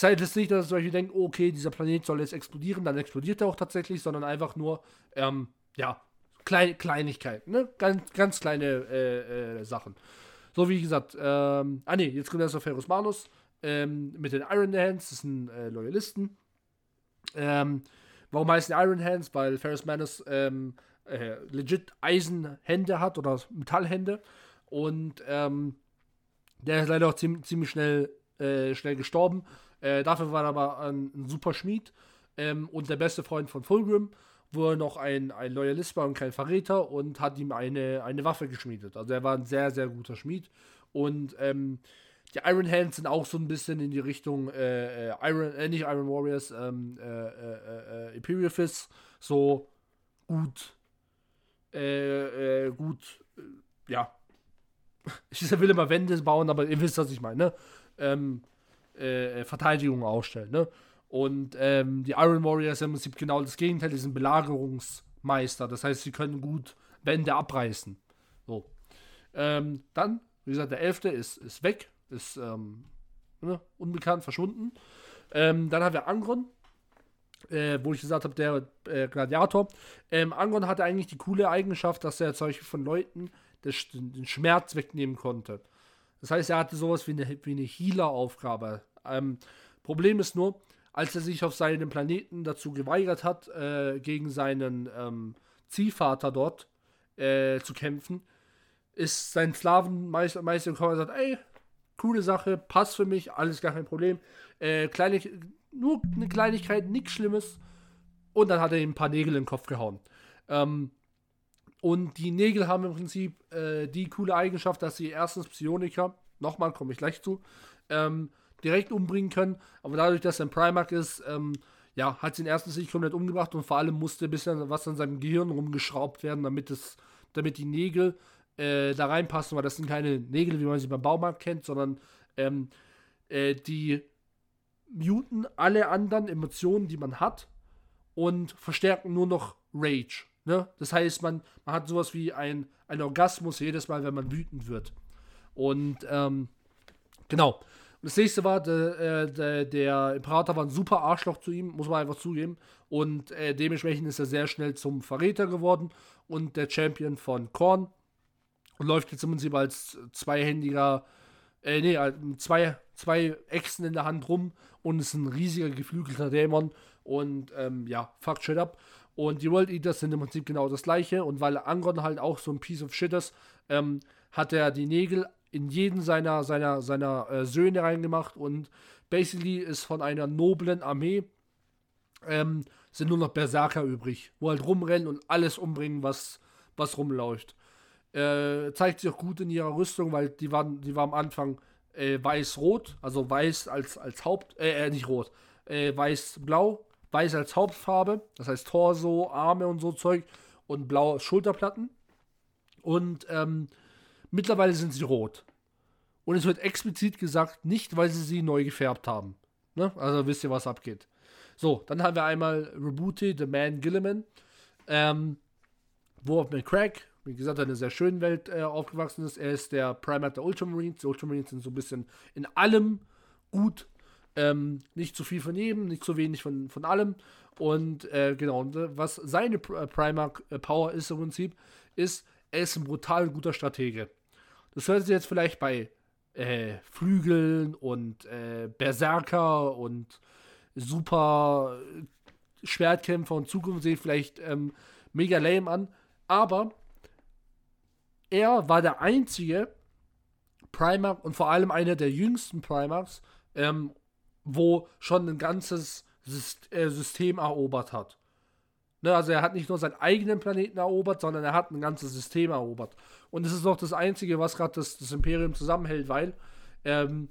Heißt jetzt nicht, dass er zum Beispiel denkt, okay, dieser Planet soll jetzt explodieren, dann explodiert er auch tatsächlich, sondern einfach nur, ähm, ja, Klein, Kleinigkeiten, ne? Ganz, ganz kleine äh, äh, Sachen. So wie gesagt, ähm, ah ne, jetzt kommt erst noch Ferus Manus ähm, mit den Iron Hands, das sind äh, Loyalisten. Ähm, warum heißen Iron Hands? Weil Ferris Manus ähm, äh, legit Eisenhände hat oder Metallhände. Und ähm, der ist leider auch ziemlich, ziemlich schnell, äh, schnell gestorben. Äh, dafür war er aber ein, ein super Schmied ähm, und der beste Freund von Fulgrim, wo er noch ein, ein Loyalist war und kein Verräter und hat ihm eine, eine Waffe geschmiedet. Also er war ein sehr, sehr guter Schmied. Und ähm, die Iron Hands sind auch so ein bisschen in die Richtung äh, äh Iron, äh, nicht Iron Warriors, ähm, äh, äh, äh Imperial Fists, so gut, gut, ja. Ich will immer Wände bauen, aber ihr wisst, was ich meine, ne? Ähm, Verteidigung ausstellen, ne? Und ähm, die Iron Warriors sind im Prinzip genau das Gegenteil, die sind Belagerungsmeister, das heißt, sie können gut Wände abreißen. So. Ähm, dann, wie gesagt, der Elfte ist, ist weg, ist ähm, ne, unbekannt, verschwunden. Ähm, dann haben wir Angron, äh, wo ich gesagt habe, der äh, Gladiator. Ähm, Angron hatte eigentlich die coole Eigenschaft, dass er zum Beispiel von Leuten das, den Schmerz wegnehmen konnte. Das heißt, er hatte sowas wie eine, wie eine Healer-Aufgabe. Ähm, Problem ist nur, als er sich auf seinem Planeten dazu geweigert hat, äh, gegen seinen ähm, Ziehvater dort äh, zu kämpfen, ist sein Slavenmeister Meister gekommen und sagt, ey, coole Sache, passt für mich, alles gar kein Problem. Äh, Kleinig nur eine Kleinigkeit, nichts Schlimmes. Und dann hat er ihm ein paar Nägel den Kopf gehauen. Ähm, und die Nägel haben im Prinzip äh, die coole Eigenschaft, dass sie erstens Psioniker, nochmal komme ich gleich zu, ähm, direkt umbringen können. Aber dadurch, dass er ein Primark ist, ähm, ja, hat sie ihn erstens nicht komplett umgebracht und vor allem musste ein bisschen was an seinem Gehirn rumgeschraubt werden, damit es, damit die Nägel äh, da reinpassen, weil das sind keine Nägel, wie man sie beim Baumarkt kennt, sondern ähm, äh, die muten alle anderen Emotionen, die man hat und verstärken nur noch Rage. Ne? Das heißt, man, man hat sowas wie ein, ein Orgasmus jedes Mal, wenn man wütend wird. Und ähm, genau. Und das nächste war, der, äh, der, der, Imperator war ein super Arschloch zu ihm, muss man einfach zugeben. Und äh, dementsprechend ist er sehr schnell zum Verräter geworden und der Champion von Korn. Und läuft jetzt im Prinzip als zweihändiger, äh, nee, zwei, zwei Echsen in der Hand rum und ist ein riesiger geflügelter Dämon. Und ähm, ja, fuck shit up. Und die World Eaters sind im Prinzip genau das gleiche. Und weil Angron halt auch so ein Piece of shit ist, ähm, hat er die Nägel in jeden seiner, seiner, seiner äh, Söhne reingemacht. Und basically ist von einer noblen Armee ähm, sind nur noch Berserker übrig, wo halt rumrennen und alles umbringen, was, was rumläuft. Äh, zeigt sich auch gut in ihrer Rüstung, weil die waren, die war am Anfang äh, weiß-rot, also weiß als, als Haupt, äh, äh nicht rot, äh, weiß-blau weiß als Hauptfarbe, das heißt Torso, Arme und so Zeug und blaue Schulterplatten. Und ähm, mittlerweile sind sie rot. Und es wird explizit gesagt, nicht weil sie sie neu gefärbt haben. Ne? Also wisst ihr, was abgeht. So, dann haben wir einmal Rebooty, The Man Gilliman, ähm, auf McCrack, wie gesagt, in einer sehr schönen Welt äh, aufgewachsen ist. Er ist der Primat der Ultramarines. Die Ultramarines sind so ein bisschen in allem gut ähm, nicht zu viel von jedem, nicht zu wenig von, von allem. Und äh, genau, äh, was seine äh, Primark äh, ist im Prinzip, ist, er ist ein brutal guter Stratege. Das hört sich jetzt vielleicht bei äh, Flügeln und äh, Berserker und super Schwertkämpfer und Zukunft sehen vielleicht ähm, mega lame an, aber er war der einzige Primark und vor allem einer der jüngsten Primarks ähm, wo schon ein ganzes äh, System erobert hat. Ne, also er hat nicht nur seinen eigenen Planeten erobert, sondern er hat ein ganzes System erobert. Und das ist auch das Einzige, was gerade das, das, Imperium zusammenhält, weil ähm,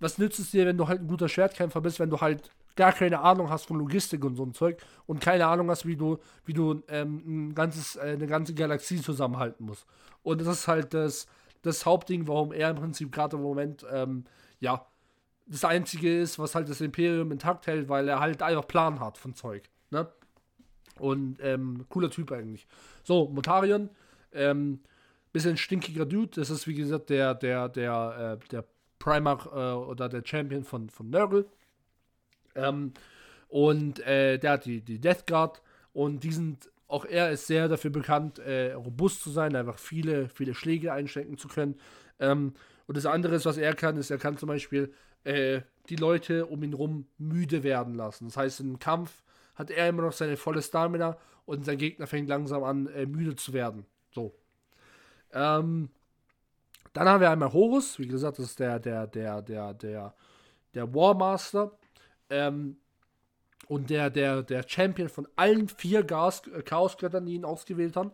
was nützt es dir, wenn du halt ein guter Schwertkämpfer bist, wenn du halt gar keine Ahnung hast von Logistik und so ein Zeug und keine Ahnung hast, wie du, wie du ähm, ein ganzes, äh, eine ganze Galaxie zusammenhalten musst. Und das ist halt das, das Hauptding, warum er im Prinzip gerade im Moment, ähm, ja, das Einzige ist, was halt das Imperium intakt hält, weil er halt einfach Plan hat von Zeug. Ne? Und ähm, cooler Typ eigentlich. So, Motarion, ähm, bisschen stinkiger Dude. Das ist wie gesagt der, der, der, äh, der Primarch äh, oder der Champion von, von Nurgle. Ähm, und äh, der hat die, die Death Guard und die sind, auch er ist sehr dafür bekannt, äh, robust zu sein, einfach viele, viele Schläge einstecken zu können. Ähm, und das andere was er kann, ist, er kann zum Beispiel äh, die Leute um ihn rum müde werden lassen. Das heißt, im Kampf hat er immer noch seine volle Stamina und sein Gegner fängt langsam an, äh, müde zu werden. So. Ähm, dann haben wir einmal Horus, wie gesagt, das ist der, der, der, der, der, der Warmaster. Ähm, und der, der, der Champion von allen vier äh, Chaosgöttern, die ihn ausgewählt haben.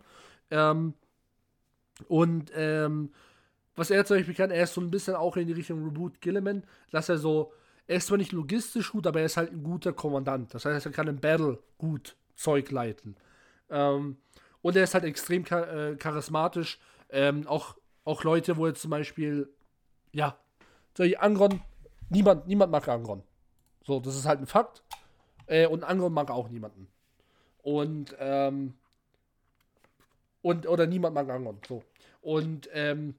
Ähm, und ähm, was er zum Beispiel kann, er ist so ein bisschen auch in die Richtung Reboot Gilliman, dass er so, er ist zwar nicht logistisch gut, aber er ist halt ein guter Kommandant. Das heißt, er kann im Battle gut Zeug leiten. Ähm, und er ist halt extrem char äh, charismatisch. Ähm, auch, auch Leute, wo jetzt zum Beispiel, ja, so Angron, niemand, niemand mag Angron. So, das ist halt ein Fakt. Äh, und Angron mag auch niemanden. Und, ähm, und, oder niemand mag Angron. So. Und, ähm,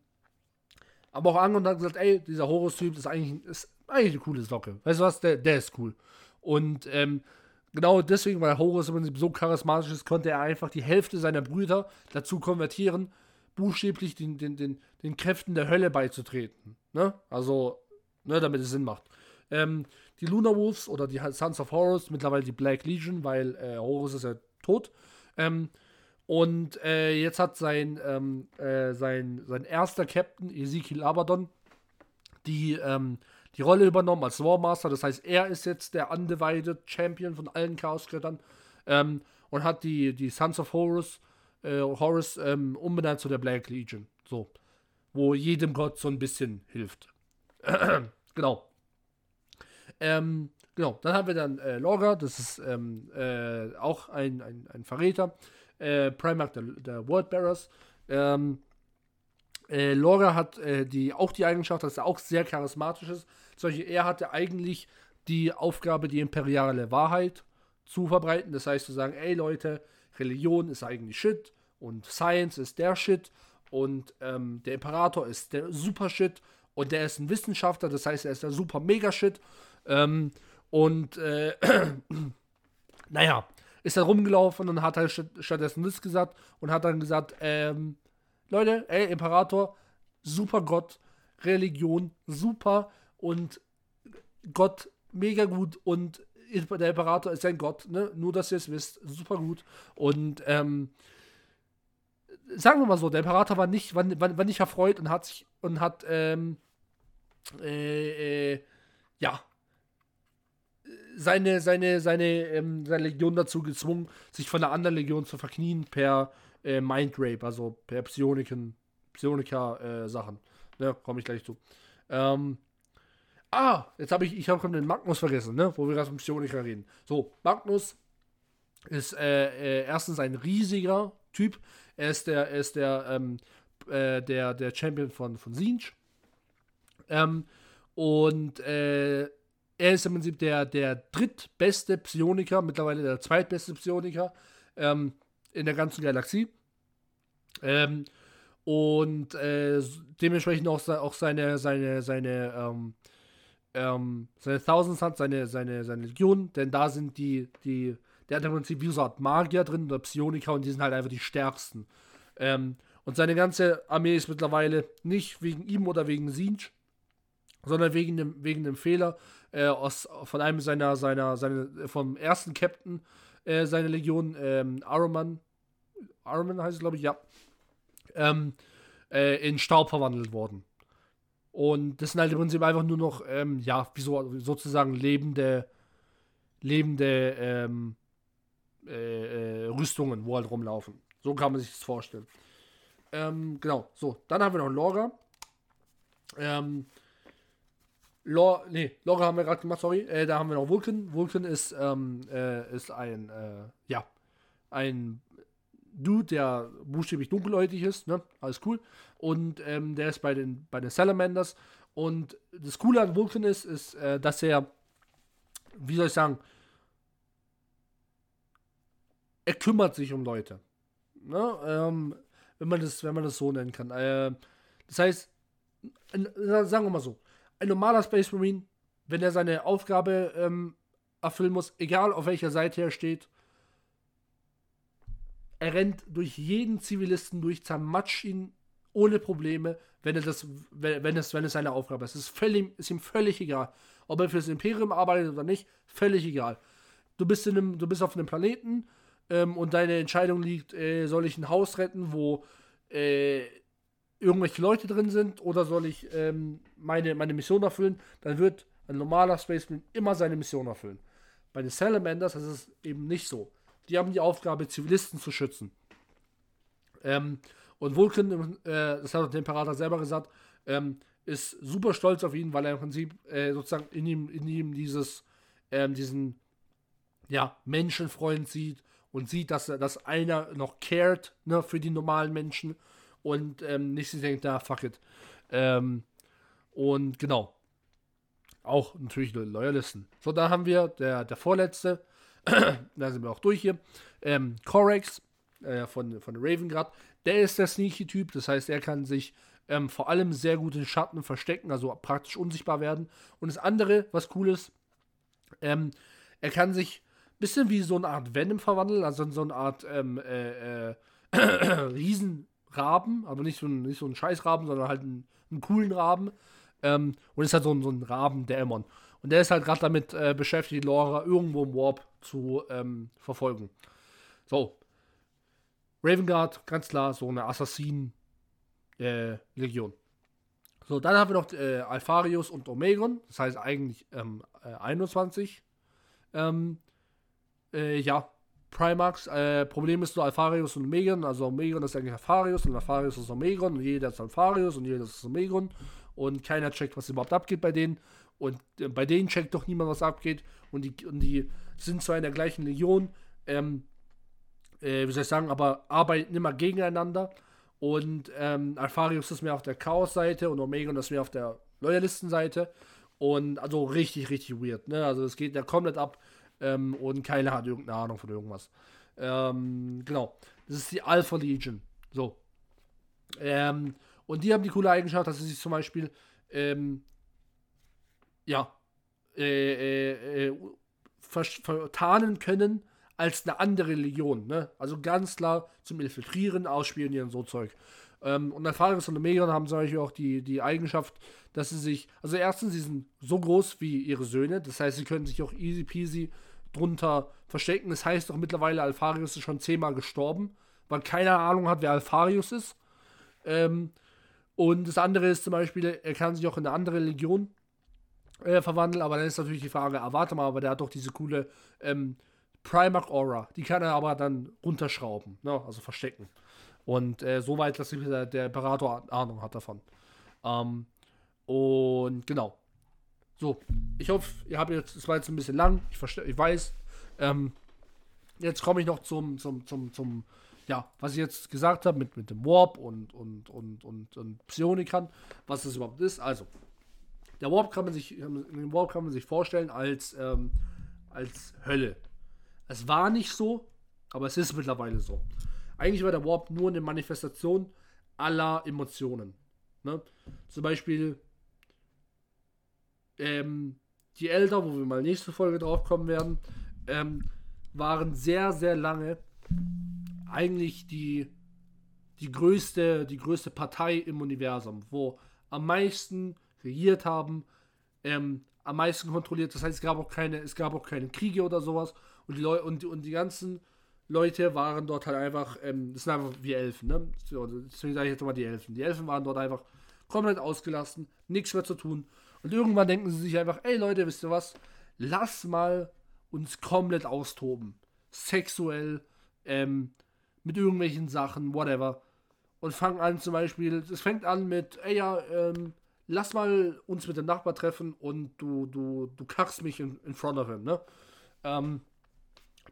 aber auch und hat gesagt, ey, dieser Horus-Typ ist eigentlich, ist eigentlich eine coole Socke. Weißt du was? Der, der ist cool. Und ähm, genau deswegen, weil Horus im Prinzip so charismatisch ist, konnte er einfach die Hälfte seiner Brüder dazu konvertieren, buchstäblich den, den, den, den Kräften der Hölle beizutreten. Ne? Also, ne, damit es Sinn macht. Ähm, die Lunar Wolves oder die Sons of Horus, mittlerweile die Black Legion, weil äh, Horus ist ja tot, ähm, Und äh, jetzt hat sein, ähm, äh, sein, sein erster Captain, Ezekiel Abaddon, die, ähm, die Rolle übernommen als Warmaster. Das heißt, er ist jetzt der undivided Champion von allen Chaosgöttern ähm, und hat die, die Sons of Horus, äh, Horus ähm, umbenannt zu der Black Legion. So. Wo jedem Gott so ein bisschen hilft. genau. Ähm, genau, dann haben wir dann äh, Lorga, das ist ähm, äh, auch ein, ein, ein Verräter. Äh, Primark der, der Worldbearers. Ähm, äh, Lorga hat äh, die, auch die Eigenschaft, dass er auch sehr charismatisch ist. Solche, er hatte eigentlich die Aufgabe, die imperiale Wahrheit zu verbreiten. Das heißt, zu sagen, ey Leute, Religion ist eigentlich Shit und Science ist der Shit und ähm, der Imperator ist der Super Shit und der ist ein Wissenschaftler, das heißt, er ist der Super Mega Shit. Ähm, und äh, naja, ist dann rumgelaufen und hat halt stattdessen das gesagt und hat dann gesagt, ähm, Leute, ey, Imperator, super Gott, Religion, super und Gott, mega gut und der Imperator ist ein Gott, ne? Nur, dass ihr es wisst, super gut. Und ähm, sagen wir mal so, der Imperator war nicht, war, war, war nicht erfreut und hat sich und hat ähm, äh, äh, ja seine, seine, seine, ähm, seine Legion dazu gezwungen, sich von der anderen Legion zu verknien per äh, Mind Rape, also per Psioniken, Psionika-Sachen. Äh, ne, komme ich gleich zu. Ähm, ah, jetzt habe ich, ich habe den Magnus vergessen, ne, wo wir gerade vom Psioniker reden. So, Magnus ist äh, äh, erstens ein riesiger Typ. Er ist der, er ist der, ähm, äh, der, der Champion von, von Siege. Ähm, und äh, er ist im Prinzip der, der drittbeste Psioniker, mittlerweile der zweitbeste Psioniker. Ähm, in der ganzen Galaxie. Ähm, und äh, dementsprechend auch, auch seine, seine, seine, ähm, ähm, seine Thousands hat, seine, seine, seine Legion, denn da sind die, die, der hat im Prinzip wie so eine Art Magier drin oder Psioniker und die sind halt einfach die stärksten. Ähm, und seine ganze Armee ist mittlerweile nicht wegen ihm oder wegen Siege, sondern wegen dem, wegen dem Fehler äh, aus, von einem seiner, seiner, seine, vom ersten Captain, äh, seine Legion, ähm, Aruman, Aruman heißt es, glaube ich, ja, ähm, äh, in Staub verwandelt worden. Und das sind halt im Prinzip einfach nur noch, ähm, ja, wie so, sozusagen lebende, lebende ähm, äh, äh, Rüstungen, wo halt rumlaufen. So kann man sich das vorstellen. Ähm, genau, so, dann haben wir noch Lora. Ähm, Lore, nee, Lore haben wir gerade gemacht, sorry. Äh, da haben wir noch Vulcan. Vulcan ist, ähm, äh, ist ein, äh, ja, ein Dude, der buchstäblich dunkelhäutig ist, ne? Alles cool. Und ähm, der ist bei den, bei den Salamanders. Und das Coole an Vulcan ist, ist, äh, dass er, wie soll ich sagen, er kümmert sich um Leute. Ne? Ähm, wenn, man das, wenn man das so nennen kann. Äh, das heißt, sagen wir mal so, ein normaler Space Marine, wenn er seine Aufgabe ähm, erfüllen muss, egal auf welcher Seite er steht, er rennt durch jeden Zivilisten durch, zermatscht ihn ohne Probleme, wenn er das, wenn es, wenn es seine Aufgabe ist. Es ist, völlig, ist ihm völlig egal. Ob er für das Imperium arbeitet oder nicht, völlig egal. Du bist, in einem, du bist auf einem Planeten ähm, und deine Entscheidung liegt, äh, soll ich ein Haus retten, wo äh, irgendwelche Leute drin sind oder soll ich ähm, meine, meine Mission erfüllen, dann wird ein normaler Spaceman immer seine Mission erfüllen. Bei den Salamanders ist es eben nicht so. Die haben die Aufgabe, Zivilisten zu schützen. Ähm, und Vulcan, äh, das hat der Imperator selber gesagt, ähm, ist super stolz auf ihn, weil er im Prinzip äh, sozusagen in ihm, in ihm dieses, ähm, diesen ja, Menschenfreund sieht und sieht, dass, dass einer noch cared ne, für die normalen Menschen und ähm, nicht sich denkt, na, fuck it. Ähm, und genau. Auch natürlich Loyalisten. So, da haben wir der, der vorletzte. da sind wir auch durch hier. Ähm, Corex äh, von, von Ravengrad. Der ist der Sneaky-Typ. Das heißt, er kann sich ähm, vor allem sehr gut in Schatten verstecken, also praktisch unsichtbar werden. Und das andere, was cool ist, ähm, er kann sich ein bisschen wie so eine Art Venom verwandeln, also so eine Art ähm, äh, äh, Riesen, Raben, aber nicht so ein, nicht so ein Scheißraben, sondern halt einen, einen coolen Raben. Ähm, und ist halt so ein, so ein Rabendämon. Und der ist halt gerade damit äh, beschäftigt, Laura irgendwo im Warp zu ähm, verfolgen. So. Raven Guard, ganz klar, so eine Assassinen-Legion. Äh, so, dann haben wir noch äh, Alpharius und Omegon, das heißt eigentlich ähm, äh, 21. Ähm, äh, ja, Primax. Äh, Problem ist nur Alpharius und Omegon. Also Omegon ist eigentlich Alpharius und Alpharius ist Omegon und jeder ist Alpharius und jeder ist Omegon. Und keiner checkt, was überhaupt abgeht bei denen. Und äh, bei denen checkt doch niemand, was abgeht. Und die, und die sind zwar in der gleichen Legion, ähm, äh, wie soll ich sagen, aber arbeiten immer gegeneinander. Und ähm, Alpharius ist mehr auf der Chaos-Seite und Omegon ist mehr auf der Loyalistenseite. Und also richtig, richtig weird. Ne? Also es geht ja komplett ab ähm, und keiner hat irgendeine Ahnung von irgendwas. Ähm, genau. Das ist die Alpha Legion. So. Ähm, und die haben die coole Eigenschaft, dass sie sich zum Beispiel ähm, ja äh, äh, äh können als eine andere Legion. Ne? Also ganz klar zum Infiltrieren, Ausspionieren, so Zeug. Ähm, und Alpharius und Omegon haben zum Beispiel auch die, die Eigenschaft, dass sie sich, also erstens, sie sind so groß wie ihre Söhne, das heißt, sie können sich auch easy peasy drunter verstecken. Das heißt auch mittlerweile, Alpharius ist schon zehnmal gestorben, weil keiner Ahnung hat, wer Alpharius ist. Ähm, und das andere ist zum Beispiel, er kann sich auch in eine andere Legion äh, verwandeln, aber dann ist natürlich die Frage, ah, warte mal, aber der hat doch diese coole ähm, Primarch Aura. Die kann er aber dann runterschrauben, ne? also verstecken. Und äh, soweit, dass der, der Imperator Ahnung hat davon. Ähm, und genau. So, ich hoffe, ihr habt jetzt, es war jetzt ein bisschen lang, ich, verstehe, ich weiß. Ähm, jetzt komme ich noch zum, zum, zum, zum, ja, was ich jetzt gesagt habe mit, mit dem Warp und, und, und, und, und Psionikern, was das überhaupt ist. Also, der Warp kann man sich, den Warp kann man sich vorstellen als, ähm, als Hölle. Es war nicht so, aber es ist mittlerweile so. Eigentlich war der Warp nur eine Manifestation aller Emotionen. Ne? Zum Beispiel ähm, die Elder, wo wir mal nächste Folge drauf kommen werden, ähm, waren sehr, sehr lange eigentlich die, die, größte, die größte Partei im Universum, wo am meisten regiert haben, ähm, am meisten kontrolliert. Das heißt, es gab auch keine, es gab auch keine Kriege oder sowas. Und die Leute und, und die ganzen Leute waren dort halt einfach, ähm, das sind einfach wie Elfen, ne? Deswegen sage ich jetzt mal die Elfen. Die Elfen waren dort einfach komplett ausgelassen, nichts mehr zu tun. Und irgendwann denken sie sich einfach, ey Leute, wisst ihr was? Lass mal uns komplett austoben. Sexuell, ähm, mit irgendwelchen Sachen, whatever. Und fangen an zum Beispiel, es fängt an mit, ey ja, ähm, lass mal uns mit dem Nachbar treffen und du, du, du kackst mich in, in front of him, ne? Ähm,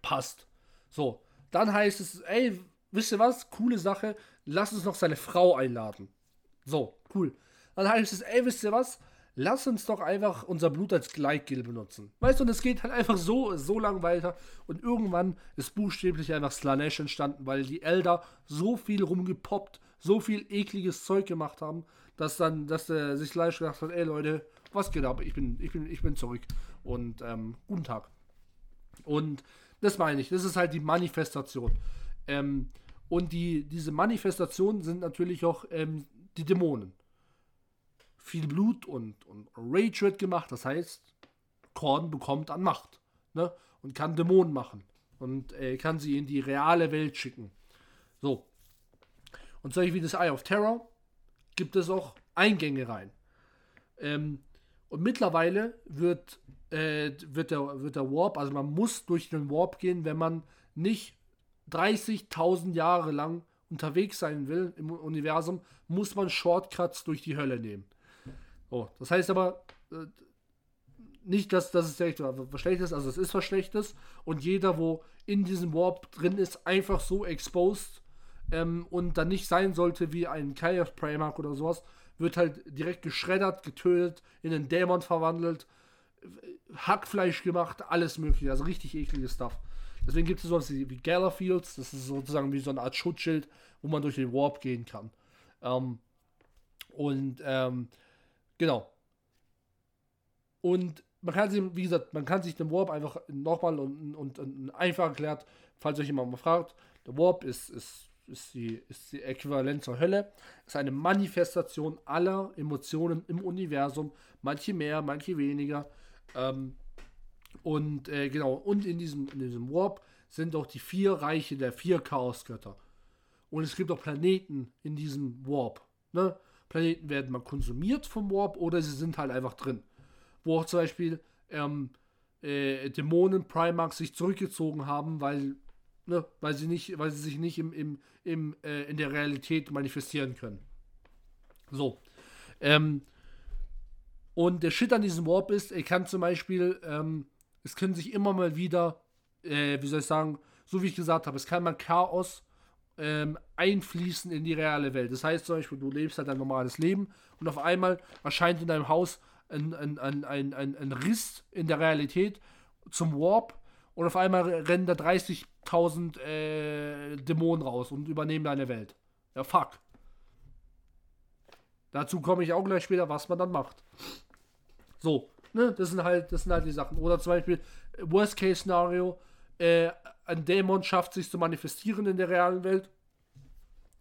passt. So, dann heißt es, ey, wisst ihr was? Coole Sache, lass uns noch seine Frau einladen. So, cool. Dann heißt es, ey, wisst ihr was? Lass uns doch einfach unser Blut als Gleitgel benutzen. Weißt du, und es geht halt einfach so, so lang weiter. Und irgendwann ist buchstäblich einfach Slanesh entstanden, weil die Elder so viel rumgepoppt, so viel ekliges Zeug gemacht haben, dass dann, dass der sich Slanesh gedacht hat, ey Leute, was geht ab? Ich bin, ich bin, ich bin zurück. Und ähm, guten Tag. Und das meine ich, das ist halt die Manifestation. Ähm, und die, diese Manifestationen sind natürlich auch ähm, die Dämonen viel Blut und, und Rage wird gemacht. Das heißt, Korn bekommt an Macht ne? und kann Dämonen machen und äh, kann sie in die reale Welt schicken. So. Und solche wie das Eye of Terror gibt es auch Eingänge rein. Ähm, und mittlerweile wird, äh, wird, der, wird der Warp, also man muss durch den Warp gehen, wenn man nicht 30.000 Jahre lang unterwegs sein will im Universum, muss man Shortcuts durch die Hölle nehmen. Oh, das heißt aber äh, nicht, dass, dass es direkt was Schlechtes also es ist was Schlechtes und jeder, wo in diesem Warp drin ist, einfach so exposed ähm, und dann nicht sein sollte wie ein Kayak Primark oder sowas, wird halt direkt geschreddert, getötet, in einen Dämon verwandelt, Hackfleisch gemacht, alles mögliche, also richtig ekliges Stuff. Deswegen gibt es sowas wie Galafields, das ist sozusagen wie so eine Art Schutzschild, wo man durch den Warp gehen kann. Ähm, und ähm, Genau. Und man kann sich, wie gesagt, man kann sich den Warp einfach nochmal und, und, und, einfach erklärt, falls euch jemand mal fragt, der Warp ist, ist, ist, die, ist die Äquivalent zur Hölle, ist eine Manifestation aller Emotionen im Universum, manche mehr, manche weniger. Ähm, und äh, genau, und in diesem, in diesem Warp sind auch die vier Reiche der vier Chaosgötter. Und es gibt auch Planeten in diesem Warp. Ne? Planeten werden mal konsumiert vom Warp oder sie sind halt einfach drin. Wo auch zum Beispiel ähm, äh, Dämonen Primarchs sich zurückgezogen haben, weil, ne, weil sie nicht, weil sie sich nicht im, im, im, äh, in der Realität manifestieren können. So. Ähm, und der Shit an diesem Warp ist, er kann zum Beispiel, ähm, es können sich immer mal wieder, äh, wie soll ich sagen, so wie ich gesagt habe, es kann mal Chaos ähm, einfließen in die reale Welt. Das heißt zum Beispiel, du lebst halt ein normales Leben und auf einmal erscheint in deinem Haus ein, ein, ein, ein, ein, ein Riss in der Realität zum Warp und auf einmal rennen da 30.000 äh, Dämonen raus und übernehmen deine Welt. Ja, fuck. Dazu komme ich auch gleich später, was man dann macht. So, ne, das sind halt, das sind halt die Sachen. Oder zum Beispiel, Worst-Case-Szenario, äh, ein Dämon schafft sich zu manifestieren in der realen Welt.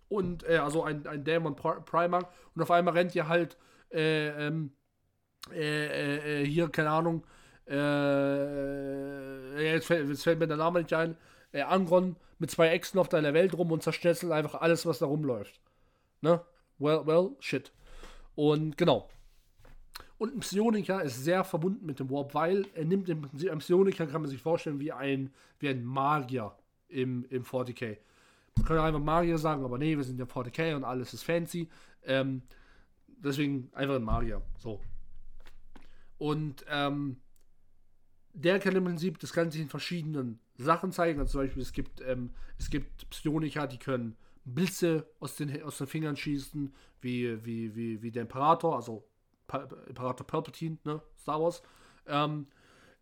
Und, äh, also ein, ein Dämon Primark. Und auf einmal rennt ihr halt, äh, ähm, äh, äh, äh, hier, keine Ahnung, äh, jetzt fällt, jetzt, fällt, mir der Name nicht ein, Angron mit zwei Echsen auf deiner Welt rum und zerschnetzelt einfach alles, was da rumläuft. Ne? Well, well, shit. Und genau. Und ein Psioniker ist sehr verbunden mit dem Warp, weil er nimmt ein Psioniker kann man sich vorstellen wie ein, wie ein Magier im, im 40k. Könnte einfach Magier sagen, aber nee, wir sind ja 40k und alles ist fancy. Ähm, deswegen einfach ein Magier. So. Und ähm, der kann im Prinzip das Ganze in verschiedenen Sachen zeigen. Also zum Beispiel, es gibt, ähm, es gibt Psioniker, die können Blitze aus den, aus den Fingern schießen, wie, wie, wie, wie der Imperator, also Imperator Palpatine, ne? Star Wars. Ähm,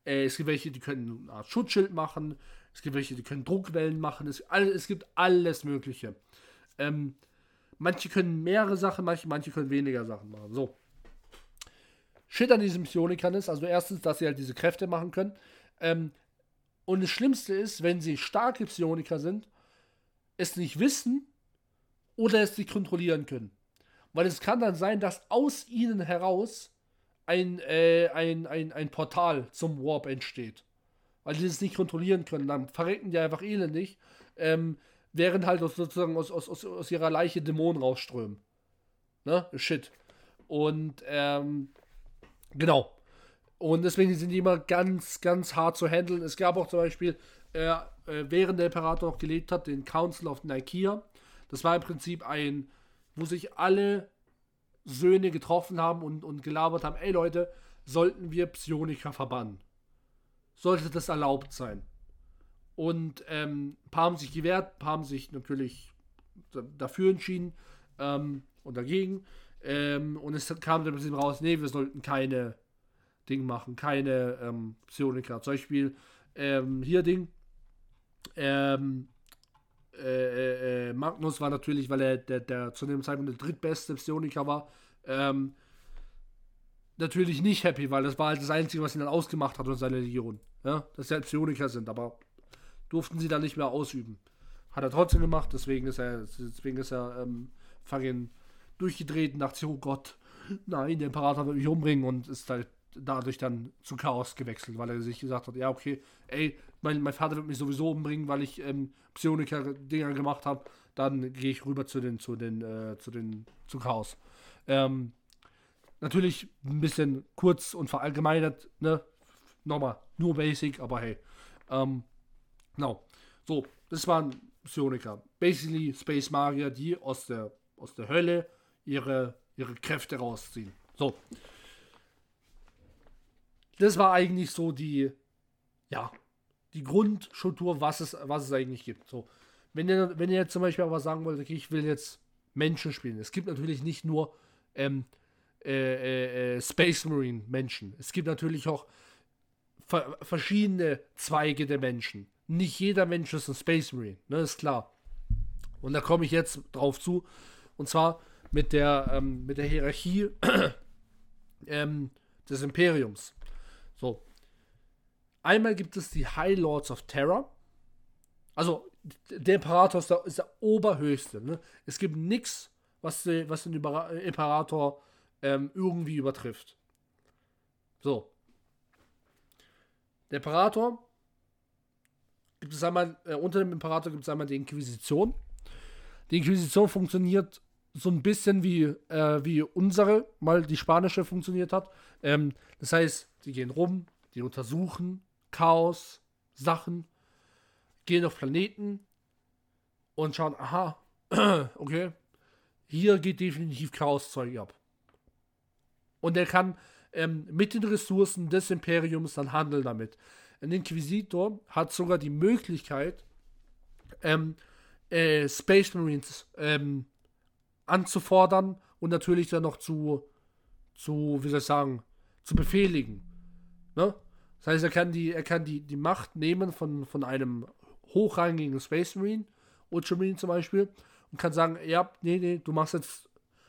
äh, es gibt welche, die können eine Art Schutzschild machen. Es gibt welche, die können Druckwellen machen. Es, all, es gibt alles Mögliche. Ähm, manche können mehrere Sachen machen, manche können weniger Sachen machen. So. Shit an diesen Psionikern ist, also erstens, dass sie halt diese Kräfte machen können. Ähm, und das Schlimmste ist, wenn sie starke Psioniker sind, es nicht wissen oder es nicht kontrollieren können. Weil es kann dann sein, dass aus ihnen heraus ein, äh, ein, ein, ein Portal zum Warp entsteht. Weil sie es nicht kontrollieren können. Dann verrecken die einfach elendig, ähm, während halt sozusagen aus, aus, aus, aus ihrer Leiche Dämonen rausströmen. Ne? Shit. Und ähm, Genau. Und deswegen sind die immer ganz, ganz hart zu handeln. Es gab auch zum Beispiel, äh, äh, während der Imperator noch gelebt hat, den Council of Nicaea. Das war im Prinzip ein, wo sich alle Söhne getroffen haben und, und gelabert haben, ey Leute, sollten wir Psioniker verbannen? Sollte das erlaubt sein? Und ähm, ein paar haben sich gewehrt, ein paar haben sich natürlich dafür entschieden ähm, und dagegen. Ähm, und es kam dann ein bisschen raus, nee, wir sollten keine Ding machen, keine ähm, Psioniker. Zum Beispiel ähm, hier Ding. Ähm, äh, äh, Magnus war natürlich, weil er der, der zu dem Zeitpunkt der drittbeste Psioniker war, ähm, natürlich nicht happy, weil das war halt das Einzige, was ihn dann ausgemacht hat und seine Legion. Ja? Dass sie halt Psioniker sind, aber durften sie dann nicht mehr ausüben. Hat er trotzdem gemacht, deswegen ist er, deswegen ist er ähm, fucking durchgedreht und dachte, oh Gott, nein, der Imperator wird mich umbringen und ist halt dadurch dann zu Chaos gewechselt, weil er sich gesagt hat, ja, okay, ey, mein, mein Vater wird mich sowieso umbringen, weil ich ähm, Psioniker-Dinger gemacht habe, dann gehe ich rüber zu den, zu den, äh, zu den, zu Chaos. Ähm, natürlich ein bisschen kurz und verallgemeinert, ne? Nochmal, nur Basic, aber hey. Ähm, genau. So, das waren Psioniker. Basically Space Magier, die aus der, aus der Hölle ihre, ihre Kräfte rausziehen. So. Das war eigentlich so die, ja, die Grundstruktur, was es, was es eigentlich gibt. So. Wenn ihr, wenn ihr jetzt zum Beispiel aber sagen wollt, okay, ich will jetzt Menschen spielen. Es gibt natürlich nicht nur ähm, äh, äh, äh Space Marine Menschen. Es gibt natürlich auch ver verschiedene Zweige der Menschen. Nicht jeder Mensch ist ein Space Marine, ne, ist klar. Und da komme ich jetzt drauf zu. Und zwar mit der, ähm, mit der Hierarchie ähm, des Imperiums. So. Einmal gibt es die High Lords of Terror. Also, der Imperator ist der, ist der Oberhöchste. Ne? Es gibt nichts, was, was den Imperator ähm, irgendwie übertrifft. So. Der Imperator gibt es einmal, äh, unter dem Imperator gibt es einmal die Inquisition. Die Inquisition funktioniert so ein bisschen wie, äh, wie unsere, mal die spanische funktioniert hat. Ähm, das heißt, die gehen rum, die untersuchen Chaos, Sachen, gehen auf Planeten und schauen, aha, okay, hier geht definitiv Chaoszeug ab. Und er kann ähm, mit den Ressourcen des Imperiums dann handeln damit. Ein Inquisitor hat sogar die Möglichkeit, ähm, äh, Space Marines ähm, anzufordern und natürlich dann noch zu, zu, wie soll ich sagen, zu befehligen. Ne? Das heißt, er kann die, er kann die, die Macht nehmen von, von einem hochrangigen Space Marine, Ultramarine zum Beispiel, und kann sagen, ja, nee, nee, du machst jetzt,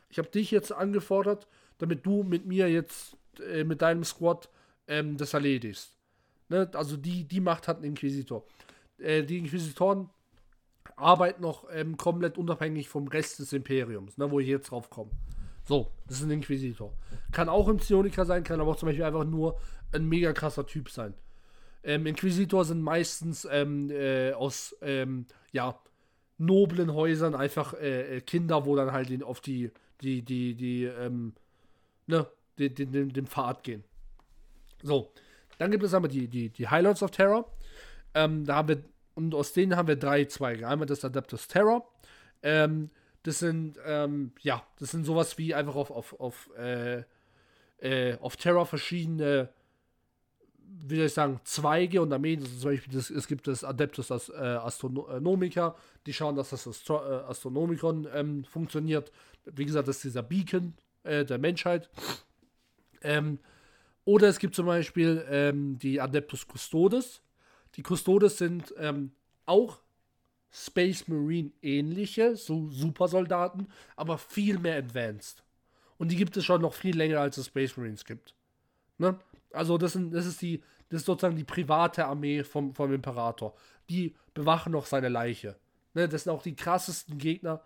ich habe dich jetzt angefordert, damit du mit mir jetzt, äh, mit deinem Squad ähm, das erledigst. Ne? Also die, die Macht hat ein Inquisitor. Äh, die Inquisitoren arbeiten noch ähm, komplett unabhängig vom Rest des Imperiums, ne, wo ich jetzt drauf komme. So, das ist ein Inquisitor. Kann auch ein Psioniker sein, kann aber auch zum Beispiel einfach nur ein mega krasser Typ sein. Ähm, Inquisitor sind meistens ähm, äh, aus ähm, ja, noblen Häusern einfach äh, äh Kinder, wo dann halt auf die, die, die, die, ähm, ne, den, den, den, Pfad gehen. So, dann gibt es aber die, die, die Highlights of Terror. Ähm, da haben wir, und aus denen haben wir drei Zweige. Einmal das Adeptus Terror. Ähm, das sind, ähm, ja, das sind sowas wie einfach auf, auf, auf, äh, äh, auf Terror verschiedene, wie soll ich sagen, Zweige und Armeen. Also zum Beispiel, das, es gibt das Adeptus das, äh, Astronomica, die schauen, dass das Astro äh, Astronomikon ähm, funktioniert. Wie gesagt, das ist dieser Beacon äh, der Menschheit. Ähm, oder es gibt zum Beispiel ähm, die Adeptus Custodes. Die Custodes sind ähm, auch Space Marine ähnliche, so Supersoldaten, aber viel mehr advanced. Und die gibt es schon noch viel länger, als es Space Marines gibt. Ne? Also das, sind, das, ist die, das ist sozusagen die private Armee vom, vom Imperator. Die bewachen noch seine Leiche. Ne? Das sind auch die krassesten Gegner,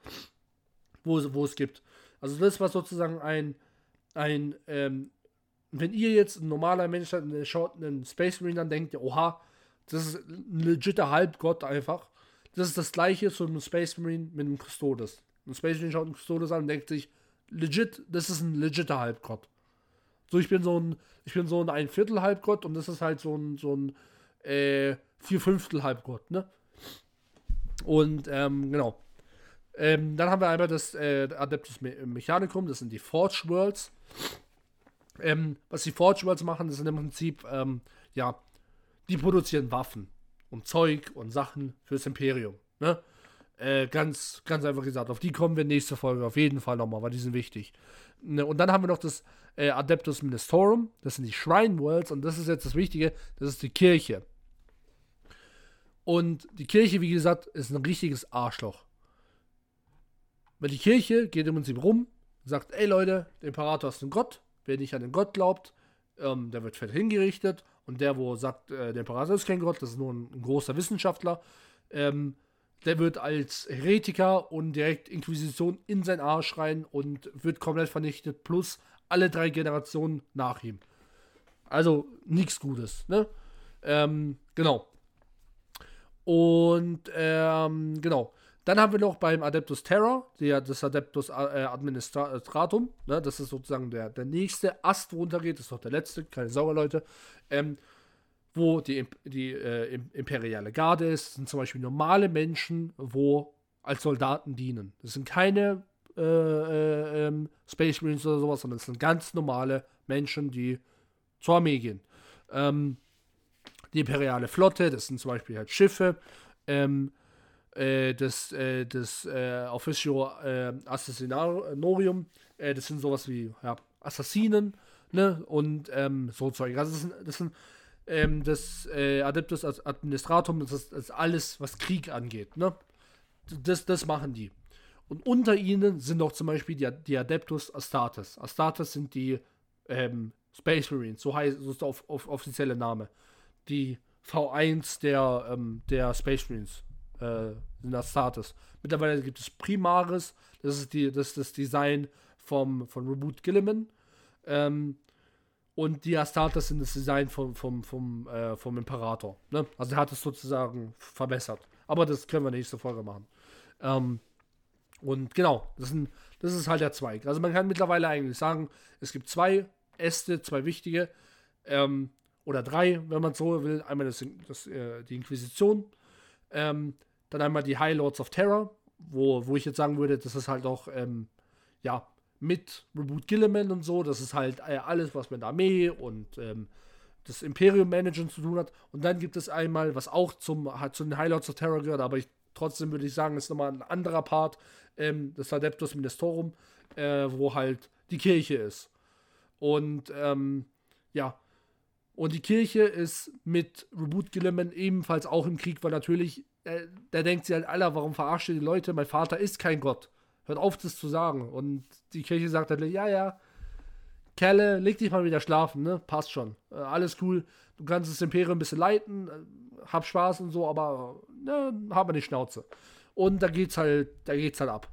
wo, wo es gibt. Also das war sozusagen ein, ein ähm, wenn ihr jetzt ein normaler Mensch schaut einen Space Marine an, denkt ihr, oha, das ist ein legitter Halbgott einfach. Das ist das gleiche zu einem Space Marine mit einem Custodes. Ein Space Marine schaut einen Custodes an und denkt sich, legit, das ist ein legitter Halbgott. So, ich bin so ein, ich bin so ein ein Viertel Halbgott und das ist halt so ein, so ein äh, vier Fünftel Halbgott, ne? Und, ähm, genau. Ähm, dann haben wir einmal das äh, Adeptus Mechanicum, das sind die Forge Worlds. Ähm, was die Forge Worlds machen, das sind im Prinzip, ähm, ja, die produzieren Waffen und Zeug und Sachen fürs Imperium. Ne? Äh, ganz, ganz einfach gesagt, auf die kommen wir nächste Folge auf jeden Fall nochmal, weil die sind wichtig. Ne? Und dann haben wir noch das äh, Adeptus Ministorum, das sind die Shrine Worlds und das ist jetzt das Wichtige, das ist die Kirche. Und die Kirche, wie gesagt, ist ein richtiges Arschloch. Weil die Kirche geht im Prinzip rum, sagt, ey Leute, der Imperator ist ein Gott, Wer nicht an den Gott glaubt, ähm, der wird fett hingerichtet. Und der, wo sagt, äh, der Imperator ist kein Gott, das ist nur ein, ein großer Wissenschaftler, ähm, der wird als Heretiker und direkt Inquisition in sein Arsch rein und wird komplett vernichtet, plus alle drei Generationen nach ihm. Also nichts Gutes, ne? Ähm, genau. Und ähm, genau. Dann haben wir noch beim Adeptus Terra, der, das Adeptus äh, Administratum, ne, das ist sozusagen der, der nächste Ast, wo runtergeht, das ist noch der letzte, keine Sorge, Leute, ähm, wo die, die äh, imperiale Garde ist, das sind zum Beispiel normale Menschen, wo als Soldaten dienen. Das sind keine äh, äh, ähm, Space Marines oder sowas, sondern das sind ganz normale Menschen, die zur Armee gehen. Ähm, die imperiale Flotte, das sind zum Beispiel halt Schiffe, ähm, äh, das, äh, das äh, Officio äh, Assassinarium, äh, das sind sowas wie ja, Assassinen, ne? Und ähm, so Zeug. Also das sind, das sind ähm, das äh, Adeptus Administratum, das ist, das ist, alles, was Krieg angeht, ne? Das, das machen die. Und unter ihnen sind auch zum Beispiel die, die Adeptus Astartes. Astartes sind die ähm, Space Marines, so heißt so ist der offizielle Name. Die V1 der, ähm, der Space Marines äh, sind Astartes. Mittlerweile gibt es Primaris, das ist, die, das, ist das Design vom, von Reboot Gilliman. Ähm, und die Astartes sind das Design vom, vom, vom, äh, vom Imperator. Ne? Also er hat es sozusagen verbessert. Aber das können wir nächste Folge machen. Ähm, Und genau, das, sind, das ist halt der Zweig. Also man kann mittlerweile eigentlich sagen, es gibt zwei Äste, zwei wichtige, ähm, oder drei, wenn man so will. Einmal das, das äh, die Inquisition, ähm, dann einmal die High Lords of Terror, wo, wo ich jetzt sagen würde, das ist halt auch, ähm, ja, mit Reboot Gilliman und so, das ist halt äh, alles, was mit Armee und ähm, das Imperium Managen zu tun hat. Und dann gibt es einmal, was auch zum, hat zu den High Lords of Terror gehört, aber ich, trotzdem würde ich sagen, ist nochmal ein anderer Part, ähm, das Adeptus Ministerum, äh, wo halt die Kirche ist. Und ähm, ja, und die Kirche ist mit Reboot Gilliman ebenfalls auch im Krieg, weil natürlich, äh, da denkt sie halt, Alter, warum verarscht ihr die Leute? Mein Vater ist kein Gott. Hört auf, das zu sagen. Und die Kirche sagt halt, ja, ja, Kerle, leg dich mal wieder schlafen, ne? Passt schon. Äh, alles cool. Du kannst das Imperium ein bisschen leiten, äh, hab Spaß und so, aber ne, hab mal die Schnauze. Und da geht's halt, da geht's halt ab.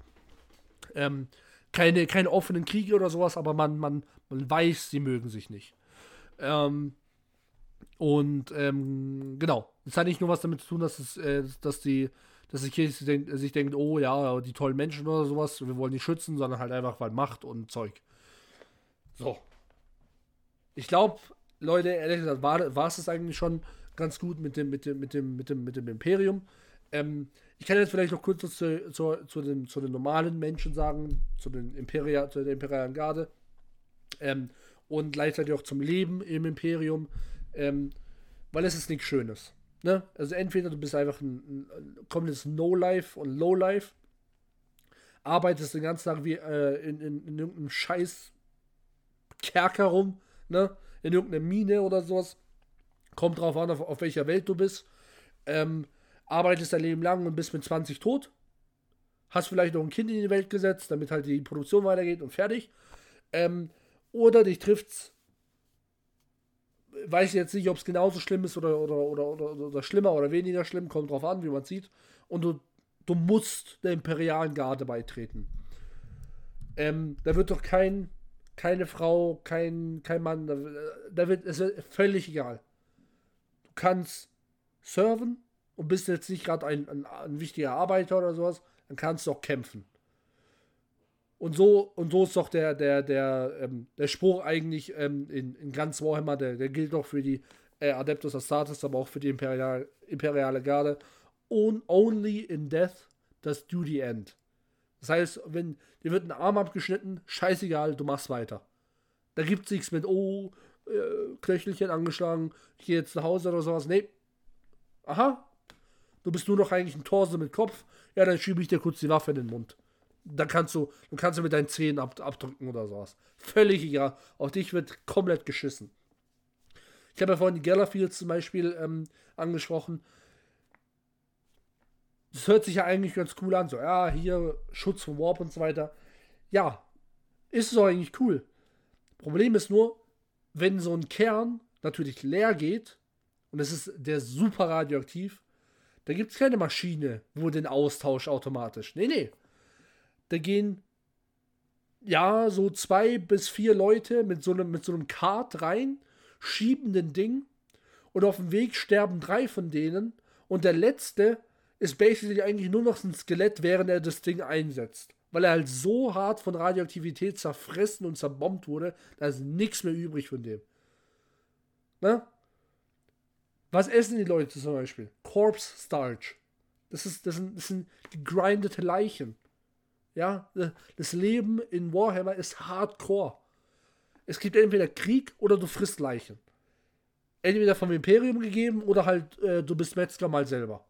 Ähm, keine, keine offenen Kriege oder sowas, aber man, man, man weiß, sie mögen sich nicht. Ähm, und ähm, genau, das hat nicht nur was damit zu tun, dass, es, äh, dass, die, dass die Kirche sich denkt, sich denkt, oh ja, die tollen Menschen oder sowas, wir wollen die schützen, sondern halt einfach, weil Macht und Zeug. So. Ich glaube, Leute, ehrlich gesagt, war, es das eigentlich schon ganz gut mit dem, mit dem, mit dem, mit dem, mit dem Imperium. Ähm, ich kann jetzt vielleicht noch kurz zu, zu, zu, den, zu den normalen Menschen sagen, zu, den Imperia, zu der imperialen Garde. Ähm, und gleichzeitig auch zum Leben im Imperium. Ähm, weil es ist nichts Schönes. Ne? Also entweder du bist einfach ein, ein komplettes No-Life und Low-Life, arbeitest den ganzen Tag wie äh, in, in, in irgendeinem scheiß Kerker rum, ne? In irgendeiner Mine oder sowas. Kommt drauf an, auf, auf welcher Welt du bist. Ähm, arbeitest dein Leben lang und bist mit 20 tot. Hast vielleicht noch ein Kind in die Welt gesetzt, damit halt die Produktion weitergeht und fertig. Ähm, oder dich trifft's. Weiß jetzt nicht, ob es genauso schlimm ist oder, oder, oder, oder, oder schlimmer oder weniger schlimm, kommt drauf an, wie man sieht. Und du, du musst der imperialen Garde beitreten. Ähm, da wird doch kein keine Frau, kein, kein Mann, da, da wird es völlig egal. Du kannst serven und bist jetzt nicht gerade ein, ein, ein, wichtiger Arbeiter oder sowas, dann kannst du auch kämpfen. Und so, und so ist doch der, der, der, ähm, der Spruch eigentlich ähm, in, in ganz Warhammer, der, der gilt doch für die äh, Adeptus Astartes, aber auch für die Imperial, imperiale Garde. On, only in death does duty end. Das heißt, wenn dir wird ein Arm abgeschnitten, scheißegal, du machst weiter. Da gibt es nichts mit, oh, äh, Knöchelchen angeschlagen, ich gehe jetzt nach Hause oder sowas. Nee. Aha. Du bist nur noch eigentlich ein Torso mit Kopf. Ja, dann schiebe ich dir kurz die Waffe in den Mund. Dann kannst du, dann kannst du mit deinen Zähnen ab, abdrücken oder sowas. Völlig egal. Auf dich wird komplett geschissen. Ich habe ja vorhin die Gellerfields zum Beispiel ähm, angesprochen das hört sich ja eigentlich ganz cool an. So, ja, hier Schutz vom Warp und so weiter. Ja, ist so eigentlich cool. Problem ist nur, wenn so ein Kern natürlich leer geht und es ist der super radioaktiv, da gibt es keine Maschine, wo den Austausch automatisch. Nee, nee. Da gehen ja so zwei bis vier Leute mit so einem, mit so einem Kart rein, schieben den Ding und auf dem Weg sterben drei von denen und der letzte ist basically eigentlich nur noch ein Skelett, während er das Ding einsetzt. Weil er halt so hart von Radioaktivität zerfressen und zerbombt wurde, da ist nichts mehr übrig von dem. Na? Was essen die Leute zum Beispiel? Corpse Starch. Das, ist, das, sind, das sind gegrindete Leichen. Ja, das Leben in Warhammer ist hardcore. Es gibt entweder Krieg oder du frisst Leichen. Entweder vom Imperium gegeben oder halt äh, du bist Metzger mal selber.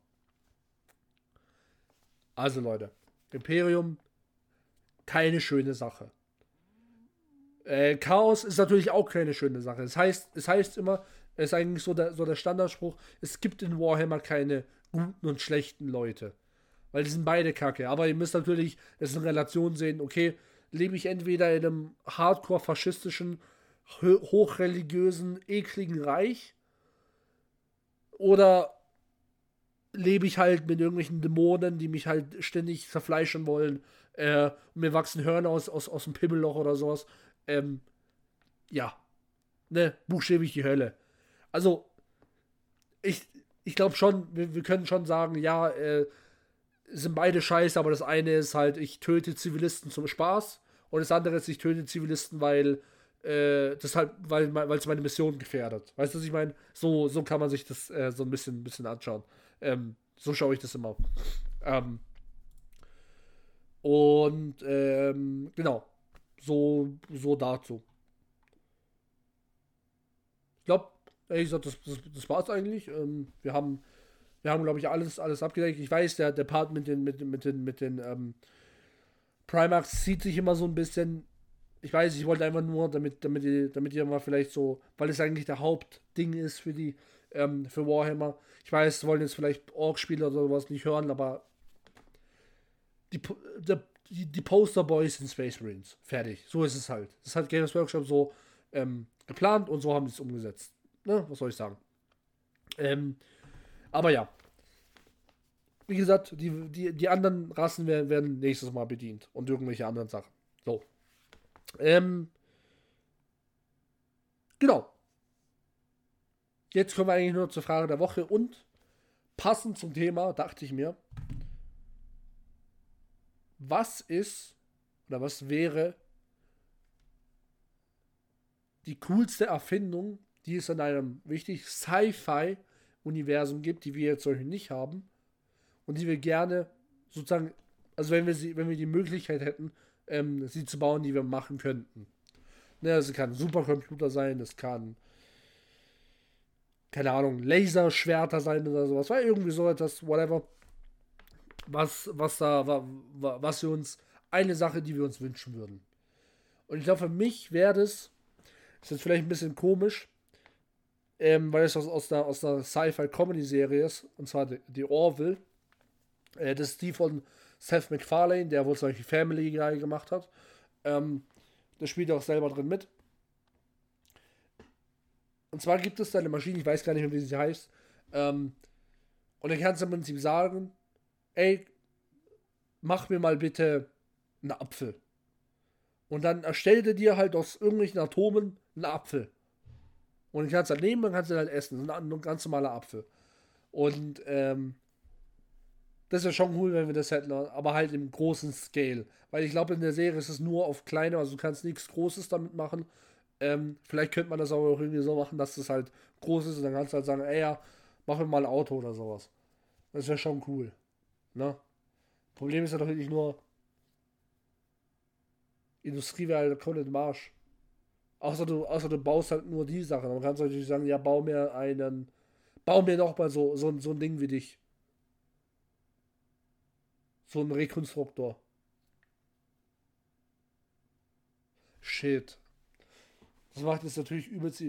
Also Leute, Imperium, keine schöne Sache. Äh, Chaos ist natürlich auch keine schöne Sache. Das heißt, es heißt immer, es ist eigentlich so der, so der Standardspruch, es gibt in Warhammer keine guten und schlechten Leute. Weil die sind beide kacke. Aber ihr müsst natürlich es in Relation sehen, okay, lebe ich entweder in einem hardcore-faschistischen, hochreligiösen, ekligen Reich oder lebe ich halt mit irgendwelchen Dämonen, die mich halt ständig zerfleischen wollen. Äh, mir wachsen Hörner aus, aus, aus dem Pimmelloch oder sowas. Ähm, ja. Ne, buchstäblich die Hölle. Also, ich, ich glaube schon, wir, wir, können schon sagen, ja, äh, sind beide scheiße, aber das eine ist halt, ich töte Zivilisten zum Spaß und das andere ist, ich töte Zivilisten, weil äh, deshalb, weil es meine Mission gefährdet. Weißt du, was ich meine? So, so kann man sich das äh, so ein bisschen, bisschen anschauen. Ähm, so schaue ich das immer. Ähm, und ähm, genau, so, so dazu. Ich glaube, ehrlich gesagt, das, das, das war's eigentlich. Ähm, wir haben, wir haben, glaube ich, alles, alles abgedeckt. Ich weiß, der, der Part mit den, mit, mit den, mit den ähm, Primax zieht sich immer so ein bisschen. Ich weiß, ich wollte einfach nur, damit, damit ihr, damit ihr mal vielleicht so, weil es eigentlich der Hauptding ist für die, ähm, für Warhammer. Ich weiß, wollen jetzt vielleicht Ork-Spieler oder sowas nicht hören, aber die, die, die Poster Boys sind Space Marines. Fertig. So ist es halt. Das hat Games Workshop so ähm, geplant und so haben sie es umgesetzt. Ne? Was soll ich sagen? Ähm, aber ja. Wie gesagt, die, die, die anderen Rassen werden, werden nächstes Mal bedient und irgendwelche anderen Sachen. So. Ähm, genau. Jetzt kommen wir eigentlich nur zur Frage der Woche und passend zum Thema dachte ich mir, was ist oder was wäre die coolste Erfindung, die es in einem wichtig Sci-Fi-Universum gibt, die wir jetzt solche nicht haben und die wir gerne sozusagen, also wenn wir sie, wenn wir die Möglichkeit hätten, ähm, sie zu bauen, die wir machen könnten. Ne, das kann ein Supercomputer sein, das kann keine Ahnung, Laserschwerter sein oder sowas, war irgendwie so etwas, whatever was, was da, was wir uns, eine Sache, die wir uns wünschen würden. Und ich glaube, für mich wäre das, ist jetzt vielleicht ein bisschen komisch, ähm, weil es aus, aus einer, aus einer Sci-Fi-Comedy-Serie ist, und zwar die, die Orville. Äh, das ist die von Seth MacFarlane, der wohl solche Family Guy gemacht hat. Ähm, das spielt auch selber drin mit. Und zwar gibt es da eine Maschine, ich weiß gar nicht mehr, wie sie heißt. Ähm, und dann kannst du im Prinzip sagen, ey, mach mir mal bitte einen Apfel. Und dann erstellte dir halt aus irgendwelchen Atomen einen Apfel. Und den kannst du dann nehmen und kannst du halt essen. Ein, ein ganz normaler Apfel. Und ähm, das wäre schon cool, wenn wir das hätten, aber halt im großen Scale. Weil ich glaube, in der Serie ist es nur auf kleine, also du kannst nichts Großes damit machen. Ähm, vielleicht könnte man das aber auch irgendwie so machen, dass das halt groß ist und dann kannst du halt sagen, ey ja, mach mir mal ein Auto oder sowas. Das wäre schon cool. Ne? Problem ist ja doch wirklich nur, Industrie wäre halt komplett Marsch. Außer du, außer du baust halt nur die Sachen. Man kann natürlich sagen, ja, bau mir einen, bau mir noch mal so, so, so ein Ding wie dich. So ein Rekonstruktor. Shit. Das macht jetzt natürlich übelst.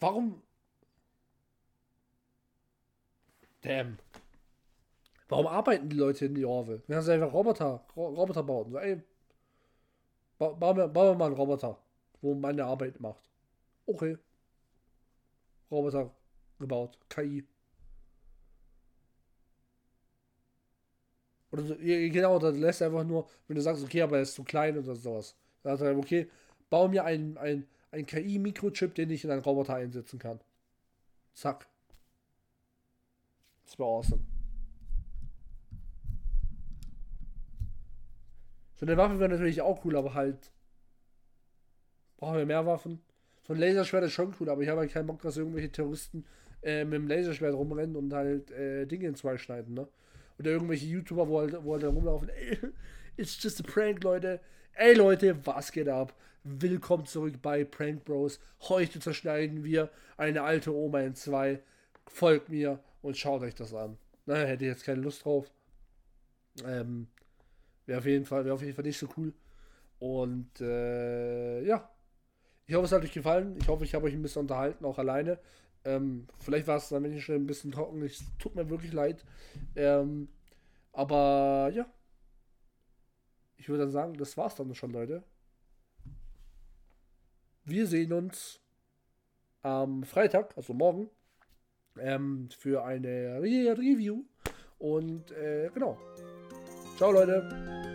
Warum? Damn. Warum arbeiten die Leute in die Orville? Wenn sie einfach Roboter, Roboter bauen. So, ey, ba bauen wir, bauen wir mal einen Roboter, wo meine Arbeit macht. Okay. Roboter gebaut. KI. Oder so, genau, da lässt einfach nur, wenn du sagst, okay, aber er ist zu klein oder sowas. Dann sagt er, okay, bau mir einen, einen, einen KI-Mikrochip, den ich in einen Roboter einsetzen kann. Zack. Das wäre awesome. So eine Waffe wäre natürlich auch cool, aber halt. Brauchen wir mehr Waffen. So ein Laserschwert ist schon cool, aber ich habe halt keinen Bock, dass irgendwelche Terroristen äh, mit dem Laserschwert rumrennen und halt äh, Dinge in zwei schneiden, ne? Oder irgendwelche YouTuber, wo halt, wo halt rumlaufen, ey, it's just a prank, Leute. Ey Leute, was geht ab? Willkommen zurück bei Prank Bros. Heute zerschneiden wir eine alte Oma in zwei. Folgt mir und schaut euch das an. Na, hätte ich jetzt keine Lust drauf. Ähm, Wäre auf jeden Fall, wäre auf jeden Fall nicht so cool. Und äh, ja. Ich hoffe, es hat euch gefallen. Ich hoffe, ich habe euch ein bisschen unterhalten, auch alleine. Ähm, vielleicht war es dann wenn ich schon ein bisschen trocken. Es tut mir wirklich leid. Ähm, aber ja. Ich würde dann sagen, das war's dann schon, Leute. Wir sehen uns am Freitag, also morgen, ähm, für eine Re Review. Und äh, genau. Ciao, Leute.